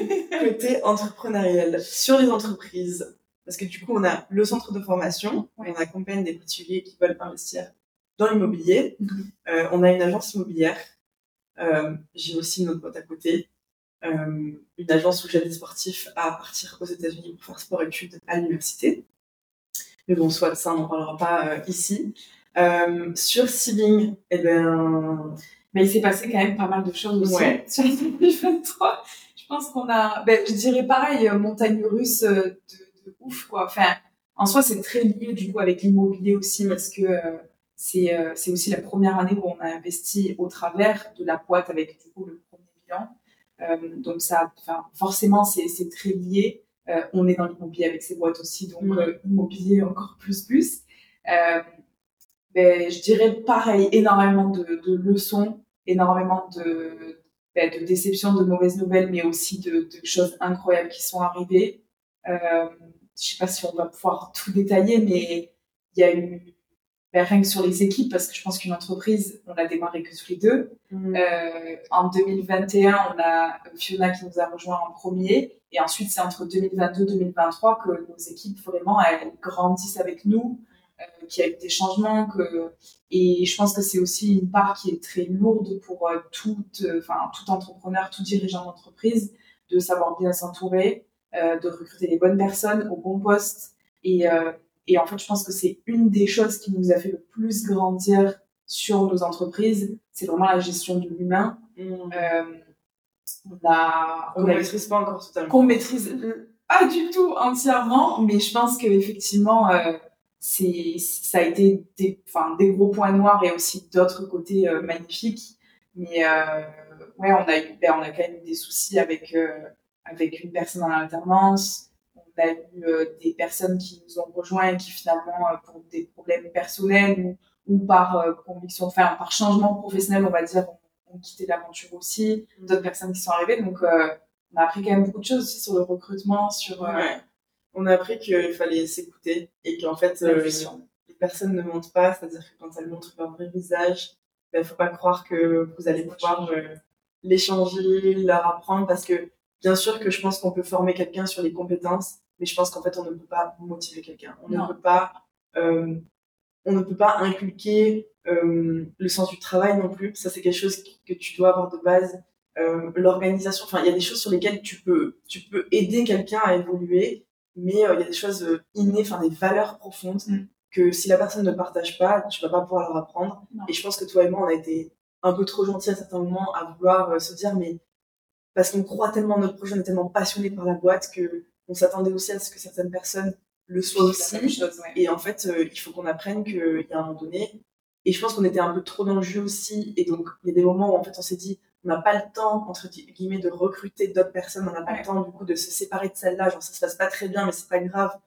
Côté entrepreneurial, sur les entreprises, parce que du coup, on a le centre de formation, on accompagne des particuliers qui veulent investir dans l'immobilier. Mhm. On a une agence immobilière. Euh, j'ai aussi une autre boîte à côté. Euh, une agence où j'aide des sportifs à partir aux États-Unis pour faire sport-études à l'université. Mais bon, soit ça, on n'en parlera pas euh, ici. Sur Sealing, eh ben, mais il s'est passé quand même pas mal de choses aussi ouais. sur 2023. Je pense qu'on a, ben, je dirais pareil, montagne russe de, de ouf, quoi. Enfin, en soi, c'est très lié du coup avec l'immobilier aussi parce que c'est c'est aussi la première année où on a investi au travers de la boîte avec du coup le premier bilan. donc ça, forcément, c'est très lié. Euh, on est dans l'immobilier avec ces boîtes aussi, donc mm. euh, immobilier encore plus plus. Euh, ben, je dirais pareil, énormément de, de leçons, énormément de, ben, de déceptions, de mauvaises nouvelles, mais aussi de, de choses incroyables qui sont arrivées. Euh, je sais pas si on va pouvoir tout détailler, mais il y a eu ben, rien que sur les équipes, parce que je pense qu'une entreprise, on a démarré que tous les deux. Mm. Euh, en 2021, on a Fiona qui nous a rejoint en premier. Et ensuite, c'est entre 2022-2023 que nos équipes vraiment elles grandissent avec nous, euh, qu'il y a eu des changements. Que... Et je pense que c'est aussi une part qui est très lourde pour euh, tout, enfin, tout entrepreneur, tout dirigeant d'entreprise, de savoir bien s'entourer, euh, de recruter les bonnes personnes au bon poste. Et, et en fait, je pense que c'est une des choses qui nous a fait le plus grandir sur nos entreprises. C'est vraiment la gestion de l'humain. Mmh. Euh, on a, on, maîtrise pas encore totalement. Qu'on maîtrise pas du tout entièrement, mais je pense que effectivement, euh, c'est, ça a été des, enfin, des gros points noirs et aussi d'autres côtés euh, magnifiques. Mais ouais, on a eu, ben, on a quand même eu des soucis avec avec une personne en alternance on a eu euh, des personnes qui nous ont rejoints et qui finalement, euh, pour des problèmes personnels ou, par euh, conviction, enfin par changement professionnel, on va dire, ont, quitté l'aventure aussi. Mm. D'autres personnes qui sont arrivées. Donc, on a appris quand même beaucoup de choses aussi sur le recrutement, sur... On a appris qu'il fallait s'écouter et qu'en fait, personnes ne mentent pas, c'est-à-dire que quand elles montrent leur vrai visage, il ben, ne faut pas croire que vous allez pouvoir euh, l'échanger, leur apprendre, parce que bien sûr que je pense qu'on peut former quelqu'un sur les compétences, mais je pense qu'en fait, on ne peut pas motiver quelqu'un. On ne peut pas, euh, on ne peut pas inculquer euh, le sens du travail non plus. Ça, c'est quelque chose que tu dois avoir de base. Euh, l'organisation, enfin, il y a des choses sur lesquelles tu peux, tu peux aider quelqu'un à évoluer, mais il y a des choses innées, enfin, des valeurs profondes mm. que si la personne ne partage pas, tu vas pas pouvoir leur apprendre. Et je pense que toi et moi, on a été un peu trop gentils à certains moments à vouloir se dire, mais parce qu'on croit tellement en notre projet, on est tellement passionné par la boîte que on s'attendait aussi à ce que certaines personnes le soient aussi. Et en fait, euh, il faut qu'on apprenne qu'il y a un moment donné. Et je pense qu'on était un peu trop dans le jeu aussi. Et donc, il y a des moments où en fait, on s'est dit, on n'a pas le temps, entre guillemets, de recruter d'autres personnes. On n'a pas le temps, du coup, de se séparer de celle-là. Genre, ça se passe pas très bien, mais c'est pas grave.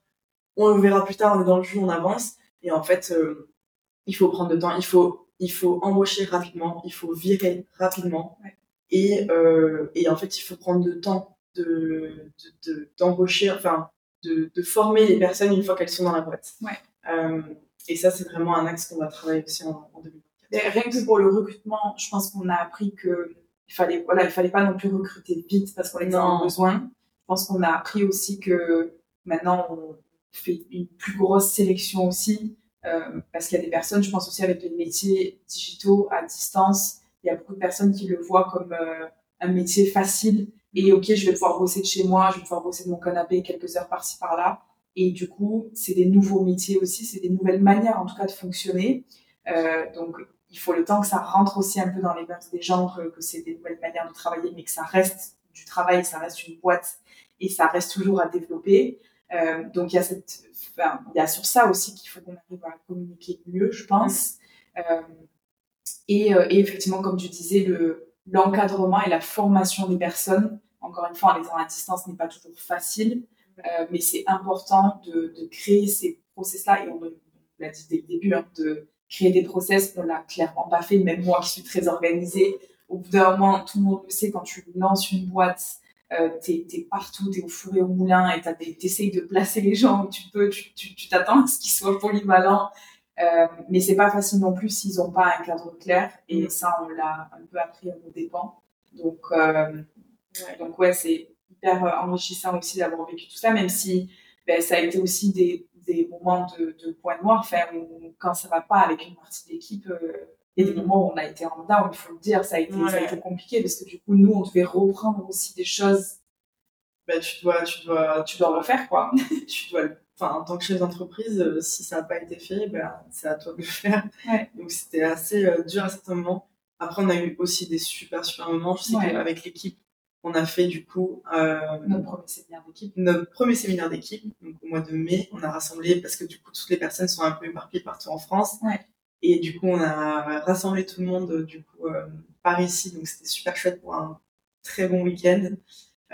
On le verra plus tard, on est dans le jeu, on avance. Et en fait, euh, il faut prendre le temps. Il faut, il faut embaucher rapidement. Il faut virer rapidement. Et, euh, et en fait, il faut prendre le temps de, d'embaucher, enfin, de, de, former les personnes une fois qu'elles sont dans la boîte. Ouais. Euh, et ça, c'est vraiment un axe qu'on va travailler aussi en, en 2024. rien que pour le recrutement, je pense qu'on a appris que il fallait, voilà, il fallait pas non plus recruter vite parce qu'on en besoin. Je pense qu'on a appris aussi que maintenant on fait une plus grosse sélection aussi euh, parce qu'il y a des personnes, je pense aussi avec les métiers digitaux à distance, il y a beaucoup de personnes qui le voient comme euh, un métier facile et ok, je vais pouvoir bosser de chez moi, je vais pouvoir bosser de mon canapé quelques heures par-ci par-là. Et du coup, c'est des nouveaux métiers aussi, c'est des nouvelles manières en tout cas de fonctionner. Euh, donc, il faut le temps que ça rentre aussi un peu dans les mœurs des gens, que, c'est des nouvelles manières de travailler, mais que ça reste du travail, ça reste une boîte et ça reste toujours à développer. Euh, donc, il y a cette, enfin, il y a sur ça aussi qu'il faut qu'on arrive à communiquer mieux, je pense. Euh, et, et, effectivement, comme tu disais, le l'encadrement et la formation des personnes encore une fois, en étant à distance n'est pas toujours facile, euh, mais c'est important de, de, créer ces process-là, et on, l'a dit dès le début, hein, de créer des process, on l'a clairement pas fait, même moi qui suis très organisée, au bout d'un moment, tout le monde le sait, quand tu lances une boîte, euh, t'es es partout, t'es au four et au moulin, et t'essayes de placer les gens où tu peux, tu t'attends à ce qu'ils soient polyvalents, euh, mais c'est pas facile non plus s'ils ont pas un cadre clair, et mm. ça, on l'a un peu appris à nos dépens. Donc, euh, donc ouais, c'est hyper euh, enrichissant aussi d'avoir vécu tout ça, même si ben, ça a été aussi des, des moments de, de point noir, enfin, où, quand ça va pas avec une partie de l'équipe, euh, a des mm. moments où on a été en down, il faut le dire, ça a été, ça a été compliqué parce que du coup, nous, on devait reprendre aussi des choses. Ben, tu dois, tu dois, tu dois refaire, quoi. tu dois, enfin, en tant que chef d'entreprise, euh, si ça n'a pas été fait, ben, c'est à toi de le faire. Ouais. Donc, c'était assez dur à certains moments. Après, on a eu aussi des super, super moments. Je sais qu'avec l'équipe, on a fait du coup euh, notre premier séminaire d'équipe. Notre premier séminaire d'équipe, donc au mois de mai, on a rassemblé parce que du coup toutes les personnes sont un peu éparpillées partout en France. Et du coup on a rassemblé tout le monde du coup euh, par ici, donc c'était super chouette pour un très bon week-end.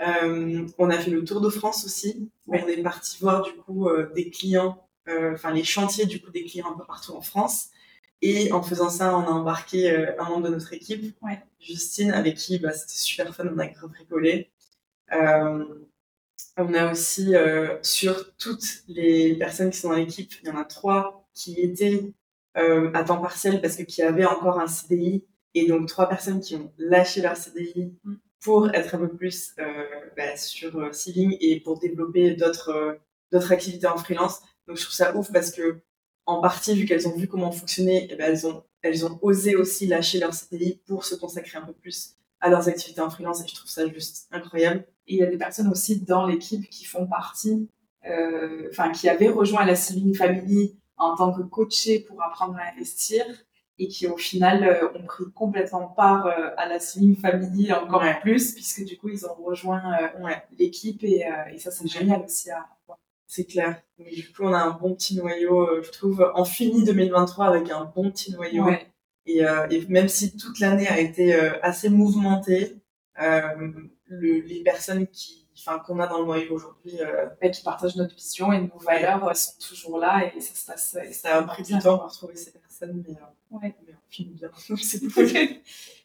Euh, on a fait le tour de France aussi. On est parti voir du coup des clients, enfin les chantiers du coup des clients un peu partout en France. Et en faisant ça, on a embarqué euh, un membre de notre équipe, Justine, avec qui bah, c'était super fun, on a rigolé. Euh, on a aussi, euh, sur toutes les personnes qui sont dans l'équipe, il y en a trois qui étaient à temps partiel parce que qui avaient encore un CDI. Et donc, trois personnes qui ont lâché leur CDI mm. pour être un peu plus bah, sur Sealing et pour développer d'autres d'autres activités en freelance. Donc, je trouve ça ouf parce que en partie, vu qu'elles ont vu comment fonctionner, eh ben, elles, ont, elles ont osé aussi lâcher leur CDI pour se consacrer un peu plus à leurs activités en freelance et je trouve ça juste incroyable. Et il y a des personnes aussi dans l'équipe qui font partie, euh, enfin, qui avaient rejoint la Saving Family en tant que coachés pour apprendre à investir et qui au final euh, ont pris complètement part euh, à la Saving Family encore plus puisque du coup ils ont rejoint l'équipe et, et, ça c'est génial aussi à c'est clair. du coup, on a un bon petit noyau, euh, je trouve, en fini 2023 avec un bon petit noyau. Et, euh, et, même si toute l'année a été euh, assez mouvementée, le, les personnes qui, enfin, qu'on a dans le noyau aujourd'hui, qui partagent notre vision et nos valeurs sont toujours là et ça se passe. ça a pris du temps pour retrouver ces personnes, mais, mais on finit bien. c'est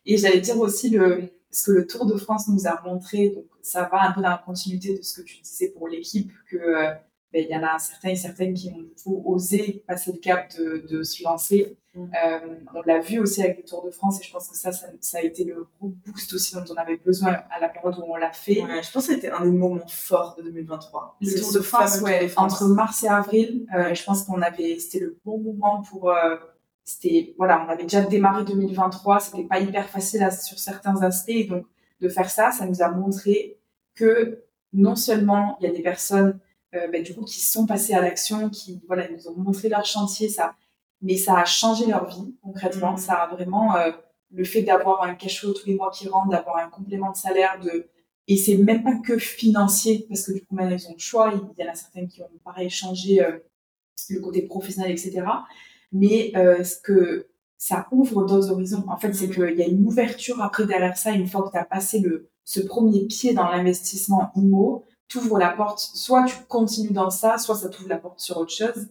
et j'allais dire aussi le, ce que le Tour de France nous a montré, donc ça va un peu dans la continuité de ce que tu disais pour l'équipe, que ben, il y en a certains et certaines qui ont du coup osé passer le cap de, de se lancer. Mm. Euh, on l'a vu aussi avec le Tour de France et je pense que ça, ça, a été le gros boost aussi dont on avait besoin à la période où on l'a fait. Ouais, je pense que c'était un des moments forts de 2023. Le Tour de France, ouais, entre mars et avril, euh, je pense qu'on avait, c'était le bon moment pour, euh, c'était, voilà, on avait déjà démarré 2023, c'était pas hyper facile sur certains aspects, donc de faire ça, ça nous a montré que non seulement il y a des personnes euh, ben, du coup, qui sont passés à l'action, qui voilà, nous ont montré leur chantier, ça, mais ça a changé leur vie concrètement. Mm. Ça a vraiment euh, le fait d'avoir un cash flow tous les mois qui rentre, d'avoir un complément de salaire, de et c'est même pas que financier parce que du coup maintenant ils ont le choix. Il y en a certaines qui ont pareil changé euh, le côté professionnel, etc. Mais ce que ça ouvre d'autres horizons. En fait, c'est mm. qu'il y a une ouverture après derrière ça, une fois que tu as passé le, ce premier pied dans l'investissement IMO, t'ouvres la porte, soit tu continues dans ça, soit ça t'ouvre la porte sur autre chose.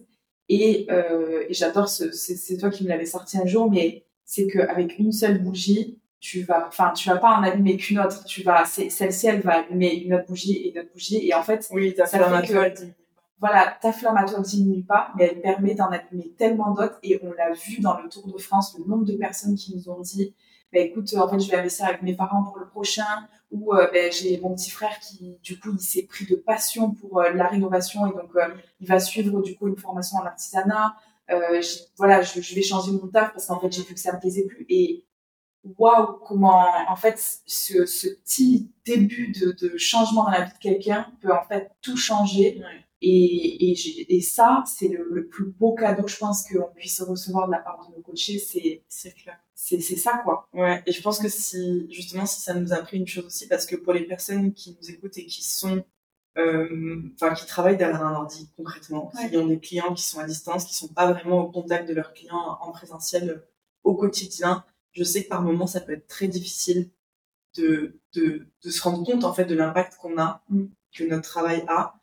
Et, euh, et j'adore, ce, c'est toi qui me l'avais sorti un jour, mais c'est qu'avec une seule bougie, tu vas, enfin, tu vas pas en allumer qu'une autre. Tu vas, celle-ci, elle va allumer une autre bougie et une autre bougie. Et en fait, oui, ta flamme à toi, voilà, ta flamme à toi ne diminue pas, mais elle permet d'en allumer tellement d'autres. Et on l'a vu dans le Tour de France, le nombre de personnes qui nous ont dit, bah, écoute, en fait, je vais investir avec mes parents pour le prochain, ou euh, ben, j'ai mon petit frère qui, du coup, il s'est pris de passion pour euh, la rénovation et donc euh, il va suivre du coup une formation en artisanat. voilà, je, vais changer mon taf parce qu'en fait j'ai vu que ça me plaisait plus et waouh comment en fait ce, petit début de, changement dans la vie de quelqu'un peut en fait tout changer. Et, et, et, ça, c'est le, le, plus beau cadeau, je pense, qu'on puisse recevoir de la part de nos coachés. C'est, c'est clair c'est ça quoi. Ouais, et je pense que si justement si ça nous a appris une chose aussi parce que pour les personnes qui nous écoutent et qui sont euh, enfin qui travaillent derrière un ordi concrètement, qui ont des clients qui sont à distance, qui sont pas vraiment au contact de leurs clients en présentiel au quotidien, je sais que par moments ça peut être très difficile de, de, de se rendre compte en fait de l'impact qu'on a, mm. que notre travail a.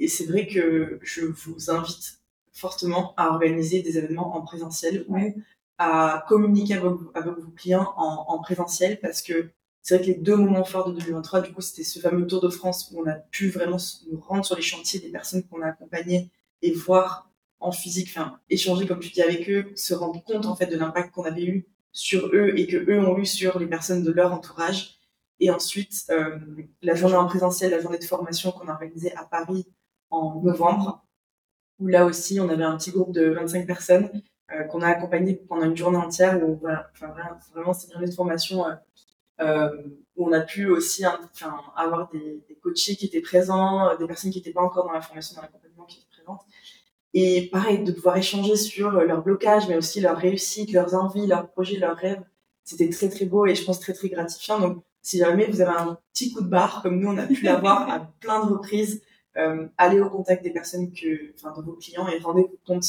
Et c'est vrai que je vous invite fortement à organiser des événements en présentiel ouais à communiquer avec, avec vos clients en, en, présentiel parce que c'est vrai que les deux moments forts de 2023, du coup, c'était ce fameux Tour de France où on a pu vraiment nous rendre sur les chantiers des personnes qu'on a accompagnées et voir en physique, enfin, échanger, comme tu dis, avec eux, se rendre compte, en fait, de l'impact qu'on avait eu sur eux et que eux ont eu sur les personnes de leur entourage. Et ensuite, euh, la journée en présentiel, la journée de formation qu'on a organisée à Paris en novembre, où là aussi, on avait un petit groupe de 25 personnes euh, qu'on a accompagné pendant une journée entière où voilà, enfin, vraiment c'est une formation euh, euh, où on a pu aussi hein, avoir des, des coachés qui étaient présents, des personnes qui n'étaient pas encore dans la formation, dans l'accompagnement qui étaient présentes. Et pareil, de pouvoir échanger sur leurs blocages, mais aussi leurs réussites, leurs envies, leurs projets, leurs rêves. C'était très très beau et je pense très très gratifiant. Donc si jamais vous avez un petit coup de barre, comme nous on a pu l'avoir à plein de reprises, allez au contact des personnes que, enfin, de vos clients et rendez-vous compte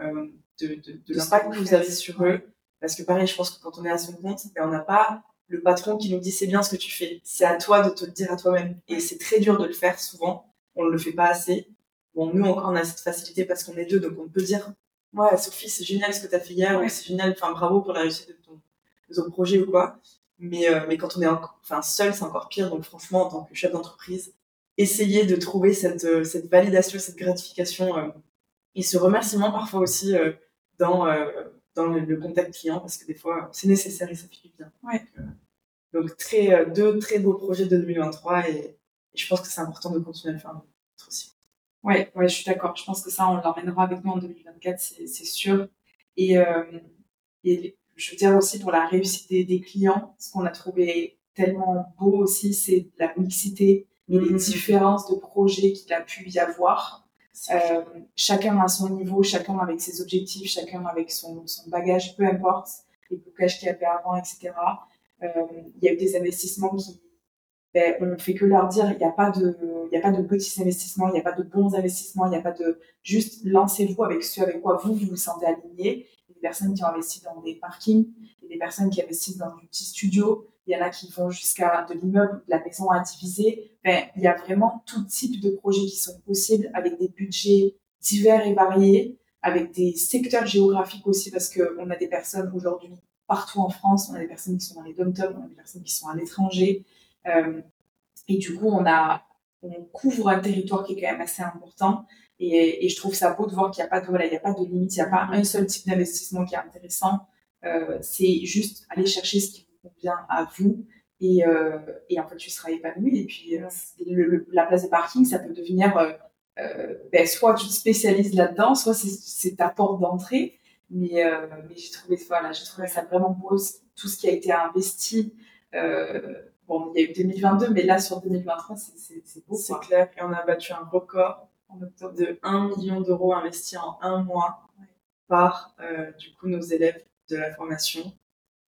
euh, de, de, de l'impact que vous avez sur eux. Parce que pareil, je pense que quand on est à son compte, ben, on n'a pas le patron qui nous dit c'est bien ce que tu fais. C'est à toi de te le dire à toi-même. Et c'est très dur de le faire souvent. On ne le fait pas assez. Bon, nous encore, on a cette facilité parce qu'on est deux, donc on peut dire ouais, Sophie, c'est génial ce que tu as fait hier, ou c'est génial, enfin bravo pour la réussite de ton, de ton projet ou quoi. Mais, euh, mais quand on est enfin, seul, c'est encore pire. Donc franchement, en tant que chef d'entreprise, essayez de trouver cette, euh, cette validation, cette gratification euh, et ce remerciement parfois aussi dans, euh, dans le, contact client parce que des fois c'est nécessaire et ça fait du bien. Ouais. Donc, très, deux très beaux projets de 2023 et, je pense que c'est important de continuer à le faire aussi. Ouais, ouais, je suis d'accord. Je pense que ça, on l'emmènera avec nous en 2024, c'est sûr. Et, et je veux dire aussi pour la réussite des, clients, ce qu'on a trouvé tellement beau aussi, c'est la mixité les différences de projets qu'il a pu y avoir. Euh, chacun à son niveau, chacun avec ses objectifs, chacun avec son, son bagage, peu importe les blocages qu'il y avait avant, etc. Euh, il y a eu des investissements qui, ben, on ne fait que leur dire, il n'y a pas de, il a pas de petits investissements, il n'y a pas de bons investissements, il n'y a pas de, juste lancez-vous avec ce avec quoi vous, vous vous sentez aligné. Personnes qui ont investi dans des parkings, des personnes qui investissent dans du petit studio, il y en a qui vont jusqu'à de l'immeuble, de la maison à diviser. Enfin, il y a vraiment tout type de projets qui sont possibles avec des budgets divers et variés, avec des secteurs géographiques aussi, parce qu'on a des personnes aujourd'hui partout en France, on a des personnes qui sont dans les dom on a des personnes qui sont à l'étranger. Euh, et du coup, on a, on couvre un territoire qui est quand même assez important. Et, et, je trouve ça beau de voir qu'il n'y a pas de voilà, il y a pas de limite, il n'y a pas un seul type d'investissement qui est intéressant. Euh, c'est juste aller chercher ce qui vous convient à vous. Et, euh, et en fait, tu seras épanoui. Et puis, le, la place de parking, ça peut devenir euh, ben, soit tu te spécialises là-dedans, soit c'est ta porte d'entrée. Mais, euh, mais j'ai trouvé, voilà, trouvé ça vraiment beau, tout ce qui a été investi. Euh, bon, il y a eu 2022, mais là, sur 2023, c'est beau. C'est clair. Et on a battu un record en octobre de 1 million d'euros investis en un mois par, euh, du coup, nos élèves de la formation.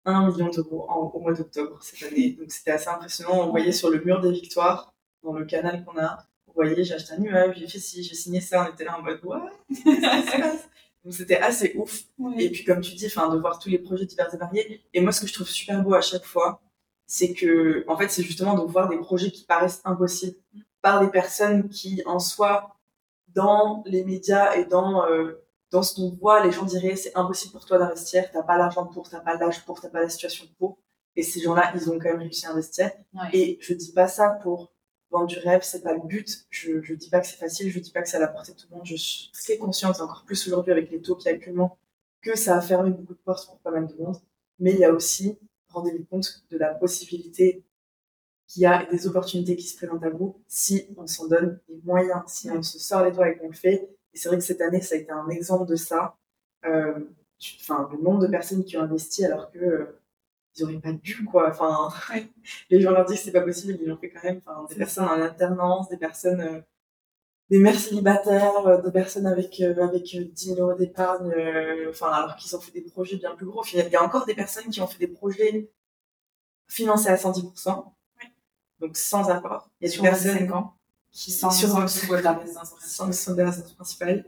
1 million d'euros au mois d'octobre cette année. Donc, c'était assez impressionnant. On voyait sur le mur des victoires, dans le canal qu'on a, voyez, j'ai acheté un immeuble, j'ai fait ci, j'ai signé ça, on était là en mode, ouais, Donc c'était assez ouf. Et puis comme tu dis, enfin, de voir tous les projets divers et variés. Et moi, ce que je trouve super beau à chaque fois, c'est que, en fait, c'est justement de voir des projets qui paraissent impossibles par des personnes qui, en soi, dans les médias et dans euh, dans ce qu'on voit, les gens diraient c'est impossible pour toi d'investir, t'as pas l'argent pour, t'as pas l'âge pour, t'as pas la situation pour. Et ces gens-là, ils ont quand même réussi à investir. Et je dis pas ça pour vendre du rêve, c'est pas le but. Je, je dis pas que c'est facile, je dis pas que c'est à la portée de tout le monde. Je suis très consciente, encore plus aujourd'hui avec les taux qui actuellement, que ça a fermé beaucoup de portes pour pas mal de monde. Mais il y a aussi, rendez-vous compte de la possibilité qu'il y a des opportunités qui se présentent à vous si on s'en donne les moyens, si on se sort les doigts et qu'on le fait. Et c'est vrai que cette année, ça a été un exemple de ça. Euh, le nombre de personnes qui ont investi alors que euh, ils auraient pas dû quoi. Enfin les gens leur disent que c'est pas possible ils l'ont fait quand même. Enfin des personnes en alternance des personnes euh, des mères célibataires euh, des personnes avec euh, avec 10 000 euros d'épargne enfin alors qu'ils ont fait des projets bien plus gros. Il y a encore des personnes qui ont fait des projets financés à 110% donc sans apport il y a des personnes qui sont sur, sur la résidence principale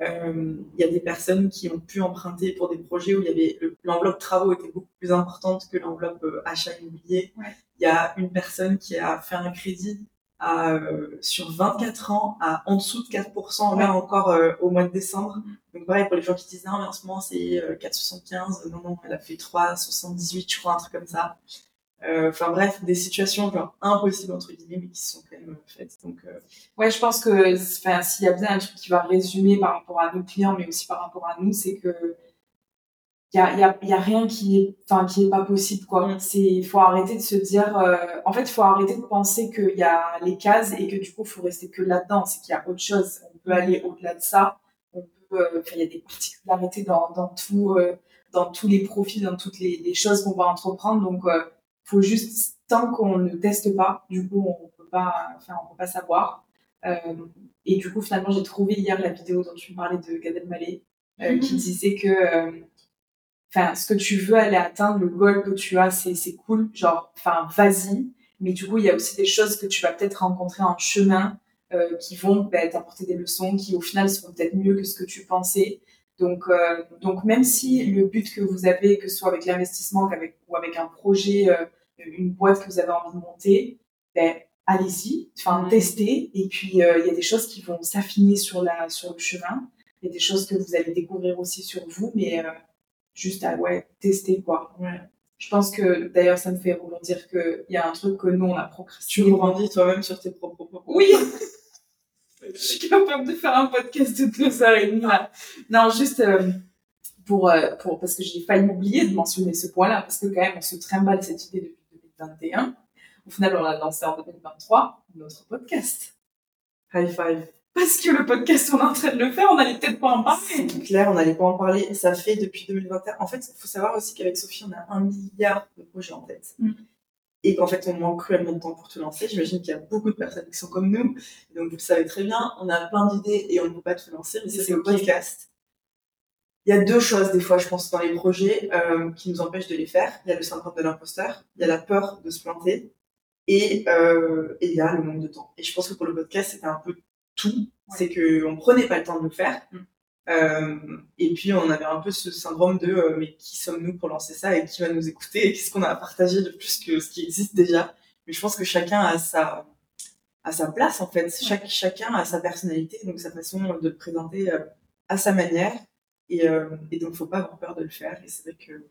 euh, il y a des personnes qui ont pu emprunter pour des projets où il y avait l'enveloppe travaux était beaucoup plus importante que l'enveloppe euh, achat immobilier. Il y a une personne qui a fait un crédit à, euh, sur 24 ans à en dessous de 4%, là encore au mois de décembre. Mm. Donc pareil pour les gens qui disent non mais en ce moment c'est 4,75, non non elle a fait 3,78 je crois un truc comme ça. Euh, enfin bref, des situations genre impossibles entre guillemets, mais qui sont quand même faites. Donc euh, ouais, je pense que enfin s'il y a bien un truc qui va résumer par rapport à nos clients, mais aussi par rapport à nous, c'est que il y a, y, a, y a rien qui est enfin qui est pas possible quoi. Mm. C'est il faut arrêter de se dire euh, en fait il faut arrêter de penser qu'il y a les cases et que du coup il faut rester que là-dedans. C'est qu'il y a autre chose. On peut aller au-delà de ça. On peut il y a des particularités dans dans tout dans tous les profils, dans toutes les, les choses qu'on va entreprendre. Donc faut juste, tant qu'on ne teste pas, du coup, on peut pas, enfin, on peut pas savoir. Euh, et du coup, finalement, j'ai trouvé hier la vidéo dont tu me parlais de Gad Elmaleh, euh, qui mhm. disait que, euh, enfin, ce que tu veux aller atteindre, le goal que tu as, c'est, c'est cool, genre, enfin, vas-y. Mais du coup, il y a aussi des choses que tu vas peut-être rencontrer en chemin, euh, qui vont bah, t'apporter des leçons, qui au final seront peut-être mieux que ce que tu pensais. Donc, euh, donc même si le but que vous avez, que ce soit avec l'investissement qu'avec, ou avec un projet, euh, une boîte que vous avez envie de monter, ben, allez-y, enfin, testez. Et puis, euh, il y a des choses qui vont s'affiner sur, la, sur le chemin. Il y a des choses que vous allez découvrir aussi sur vous, mais juste à ouais, tester, quoi. Ouais. Je pense que, d'ailleurs, ça me fait rebondir qu'il y a un truc que nous, on a procrastiné. Tu rebondis toi-même sur tes propres propos. Oui je suis capable de faire un podcast de deux heures et demie. Non, juste euh, pour, euh, pour, parce que j'ai failli m'oublier de mentionner ce point-là, parce que quand même, on se trimballe cette idée depuis 2021. Au final, on l'a lancé en 2023, notre podcast. High five. Parce que le podcast, on est en train de le faire, on n'allait peut-être pas en parler. C'est clair, on n'allait pas en parler. Ça fait depuis 2021. En fait, il faut savoir aussi qu'avec Sophie, on a un milliard de projets en tête. Mm et qu'en fait on manque cruellement de temps pour te lancer. J'imagine qu'il y a beaucoup de personnes qui sont comme nous, donc vous le savez très bien, on a plein d'idées et on ne peut pas te lancer, mais c'est le podcast. Il y a deux choses des fois, je pense, dans les projets euh, qui nous empêchent de les faire. Il y a le syndrome de l'imposteur, il y a la peur de se planter et, euh, et il y a le manque de temps. Et je pense que pour le podcast, c'était un peu tout. C'est que on prenait pas le temps de le faire. Mm. Euh, et puis on avait un peu ce syndrome de euh, mais qui sommes-nous pour lancer ça et qui va nous écouter et qu'est-ce qu'on a à partager de plus que ce qui existe déjà? Mais je pense que chacun a sa à sa place en fait. Chaque, chacun a sa personnalité, donc sa façon de le présenter euh, à sa manière. Et, et donc faut pas avoir peur de le faire. Et c'est vrai que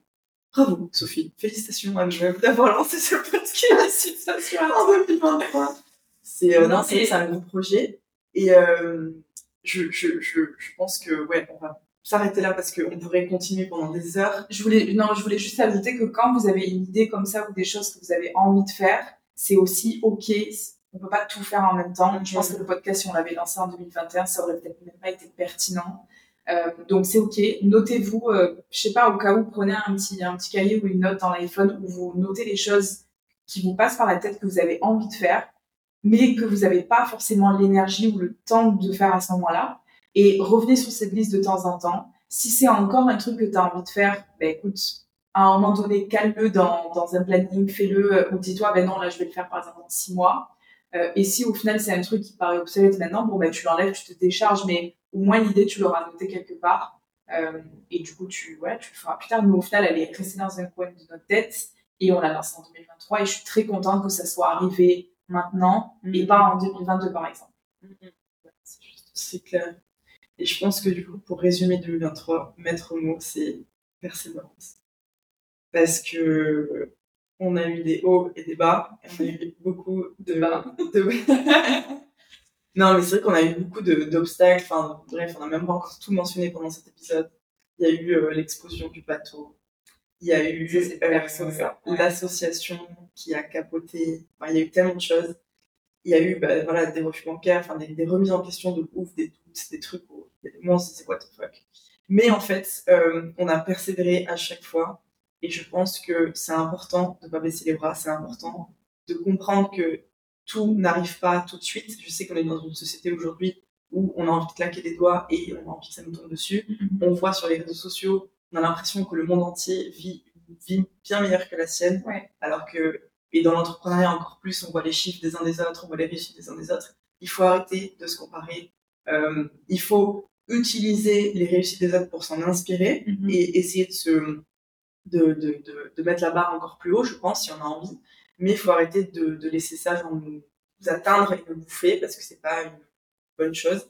bravo Sophie, félicitations à nous d'avoir lancé ce podcast en 2023. C'est non, c'est un gros projet. Et je, je, je, je pense que, ouais, on va s'arrêter là parce qu'on pourrait continuer pendant des heures. Je voulais, non, je voulais juste ajouter que quand vous avez une idée comme ça ou des choses que vous avez envie de faire, c'est aussi OK. On peut pas tout faire en même temps. Je pense que le podcast, si on l'avait lancé en 2021, ça aurait peut-être même pas été pertinent. Euh, donc c'est ok. Notez-vous, euh, je sais pas, au cas où, prenez un petit un petit cahier ou une note dans l'iPhone où vous notez les choses qui vous passent par la tête que vous avez envie de faire, mais que vous n'avez pas forcément l'énergie ou le temps de faire à ce moment-là. Et revenez sur cette liste de temps en temps. Si c'est encore un truc que tu as envie de faire, ben écoute, à un moment donné, cale-le dans, dans un planning, fais-le, euh, ou dis-toi, ben non, là, je vais le faire par exemple dans six mois. Euh, et si au final, c'est un truc qui paraît obsolète maintenant, bon, ben tu l'enlèves, tu te décharges, mais au moins l'idée, tu l'auras noté quelque part. Euh, et du coup, tu, ouais, tu le feras plus tard. Mais au final, elle est restée dans un coin de notre tête et on l'a lancée en 2023. Et je suis très contente que ça soit arrivé maintenant et pas en 2022, par exemple. C'est clair. Et je pense que du coup, pour résumer 2023, maître mot, c'est persévérance. Parce que on a eu des hauts et des bas, on a eu beaucoup de... non, mais c'est vrai qu'on a eu beaucoup d'obstacles, enfin bref, on n'a même pas encore tout mentionné pendant cet épisode. Il y a eu euh, l'explosion du bateau, il y a eu euh, l'association qui a capoté, enfin, il y a eu tellement de choses. Il y a eu bah, voilà, des refus bancaires, enfin, des, des, remises en question de ouf, des doutes, des trucs où a des moments c'est what the fuck. Mais en fait, euh, on a persévéré à chaque fois et je pense que c'est important de ne pas baisser les bras, c'est important de comprendre que tout n'arrive pas tout de suite. Je sais qu'on est dans une société aujourd'hui où on a envie de claquer des doigts et on a envie que ça nous tombe dessus. Mm-hmm. On voit sur les réseaux sociaux, on a l'impression que le monde entier vit une vie bien meilleure que la sienne. Alors que, et dans l'entrepreneuriat encore plus, on voit les chiffres des uns des autres, on voit les réussites des uns des autres. Il faut arrêter de se comparer. Euh, il faut utiliser les réussites des autres pour s'en inspirer mm-hmm. et essayer de se de, de, de, de, mettre la barre encore plus haut, je pense, si on a envie. Mais il faut arrêter de, laisser ça genre, nous atteindre et nous bouffer parce que c'est pas une bonne chose.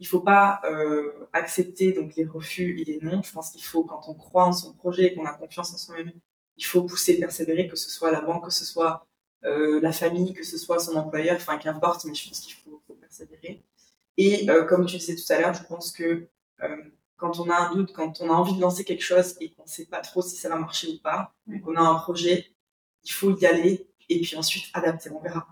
Il faut pas euh, accepter donc les refus et les non. Je pense qu'il faut, quand on croit en son projet et qu'on a confiance en soi-même, il faut pousser, persévérer, que ce soit la banque, que ce soit euh, la famille, que ce soit son employeur, enfin qu'importe, mais je pense qu'il faut, faut, persévérer. Et euh, comme tu disais tout à l'heure, je pense que quand on a un doute, quand on a envie de lancer quelque chose et qu'on ne sait pas trop si ça va marcher ou pas, qu'on a un projet, il faut y aller et puis ensuite adapter, on verra.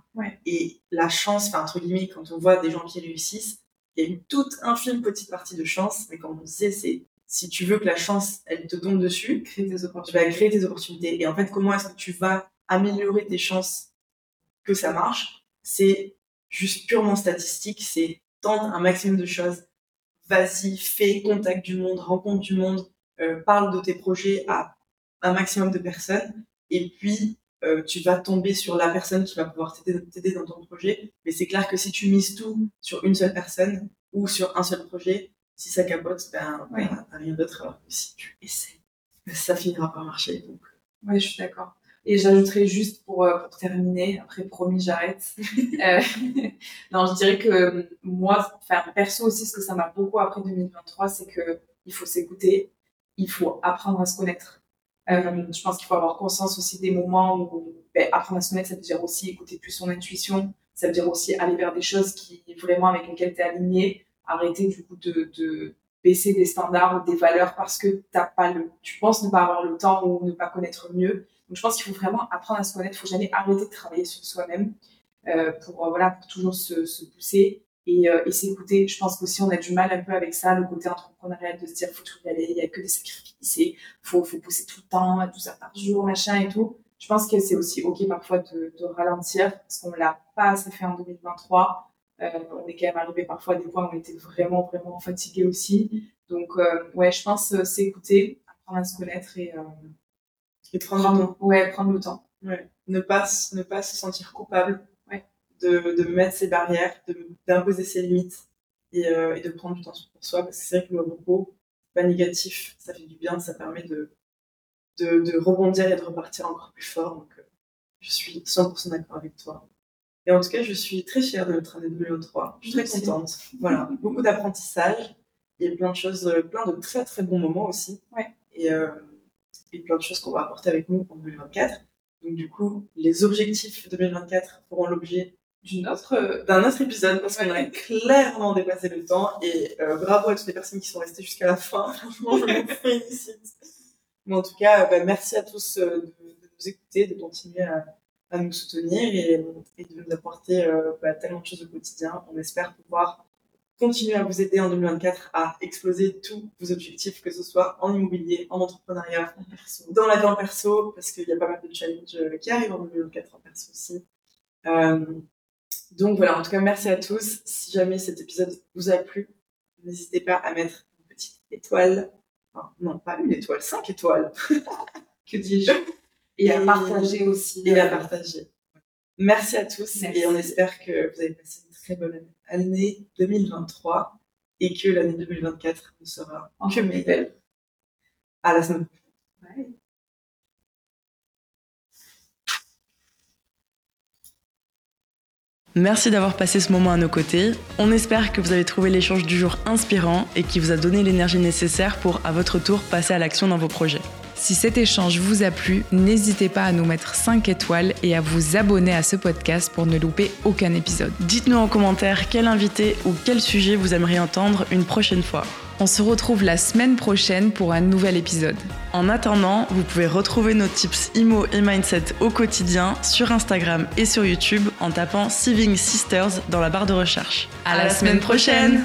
Et la chance, enfin, entre guillemets, quand on voit des gens qui réussissent, il y a toute infime petite partie de chance, mais comme on disait, c'est si tu veux que la chance, elle te tombe dessus, créer des opportunités. tu vas créer tes opportunités. Et en fait, comment est-ce que tu vas améliorer tes chances que ça marche? C'est juste purement statistique, c'est tendre un maximum de choses vas-y, fais, contact du monde, rencontre du monde, euh, parle de tes projets à un maximum de personnes, et puis euh, tu vas tomber sur la personne qui va pouvoir t'aider dans ton projet. Mais c'est clair que si tu mises tout sur une seule personne ou sur un seul projet, si ça capote, ben, ouais. t'as rien d'autre. Alors que si tu essaies, ça finira par marcher. Donc. Ouais, je suis d'accord. Et j'ajouterais juste pour, euh, pour, terminer, après promis j'arrête. euh, non, je dirais que moi, enfin perso aussi, ce que ça m'a beaucoup appris 2023, c'est que il faut s'écouter, il faut apprendre à se connaître. Euh, je pense qu'il faut avoir conscience aussi des moments où ben, apprendre à se connaître, ça veut dire aussi écouter plus son intuition, ça veut dire aussi aller vers des choses qui vraiment avec lesquelles tu es aligné, arrêter du coup de, baisser des standards ou des valeurs parce que t'as pas le, tu penses ne pas avoir le temps ou ne pas connaître mieux. Donc je pense qu'il faut vraiment apprendre à se connaître. Il faut jamais arrêter de travailler sur soi-même euh, pour euh, voilà pour toujours se pousser et, euh, et s'écouter. Je pense qu'aussi on a du mal un peu avec ça, le côté entrepreneurial de se dire faut tout y aller, il y a que des sacrifices, il faut faut pousser tout le temps, 12 heures par jour, machin et tout. Je pense que c'est aussi ok parfois de, de ralentir parce qu'on l'a pas assez fait en 2023. Euh, on est quand même arrivé parfois à des points où on était vraiment vraiment fatigué aussi. Donc euh, ouais, je pense euh, c'est écouter, apprendre à se connaître et et prendre, le temps. Ouais, prendre le temps. Ouais. Ne pas, ne pas se sentir coupable. De, de mettre ses barrières, d'imposer ses limites et, euh, et, de prendre du temps pour soi. Parce que c'est vrai que le repos, pas négatif, ça fait du bien, ça permet de, de, de rebondir et de repartir encore plus fort. Donc, euh, je suis 100% d'accord avec toi. Et en tout cas, je suis très fière de notre année 2023. Je suis très contente. Voilà, beaucoup d'apprentissage. A plein de choses, plein de très très bons moments aussi. Ouais. Et, euh, et plein de choses qu'on va apporter avec nous en 2024. Donc du coup, les objectifs 2024 feront l'objet autre d'un autre épisode parce qu'on a clairement dépassé le temps et bravo à toutes les personnes qui sont restées jusqu'à la fin. Franchement, je me félicite. Mais en tout cas, bah, merci à tous de, nous écouter, de continuer à, à nous soutenir et, et, de nous apporter bah, tellement de choses au quotidien. On espère pouvoir continuer à vous aider en 2024 à exploser tous vos objectifs, que ce soit en immobilier, en entrepreneuriat, dans la vie en perso, parce qu'il y a pas mal de challenges euh, qui arrivent en 2024 en perso aussi. Euh, donc voilà, en tout cas, merci à tous. Si jamais cet épisode vous a plu, n'hésitez pas à mettre une petite étoile. Enfin, non, pas une étoile, cinq étoiles. que dis-je? Et à partager aussi. Et à partager. Merci à tous et on espère que vous avez passé une très bonne année 2023 et que l'année 2024 sera que meilleure. À la semaine prochaine. Merci d'avoir passé ce moment à nos côtés. On espère que vous avez trouvé l'échange du jour inspirant et qui vous a donné l'énergie nécessaire pour, à votre tour, passer à l'action dans vos projets. Si cet échange vous a plu, n'hésitez pas à nous mettre 5 étoiles et à vous abonner à ce podcast pour ne louper aucun épisode. Dites-nous en commentaire quel invité ou quel sujet vous aimeriez entendre une prochaine fois. On se retrouve la semaine prochaine pour un nouvel épisode. En attendant, vous pouvez retrouver nos tips IMO et Mindset au quotidien sur Instagram et sur YouTube en tapant Saving Sisters dans la barre de recherche. À, la, semaine, prochaine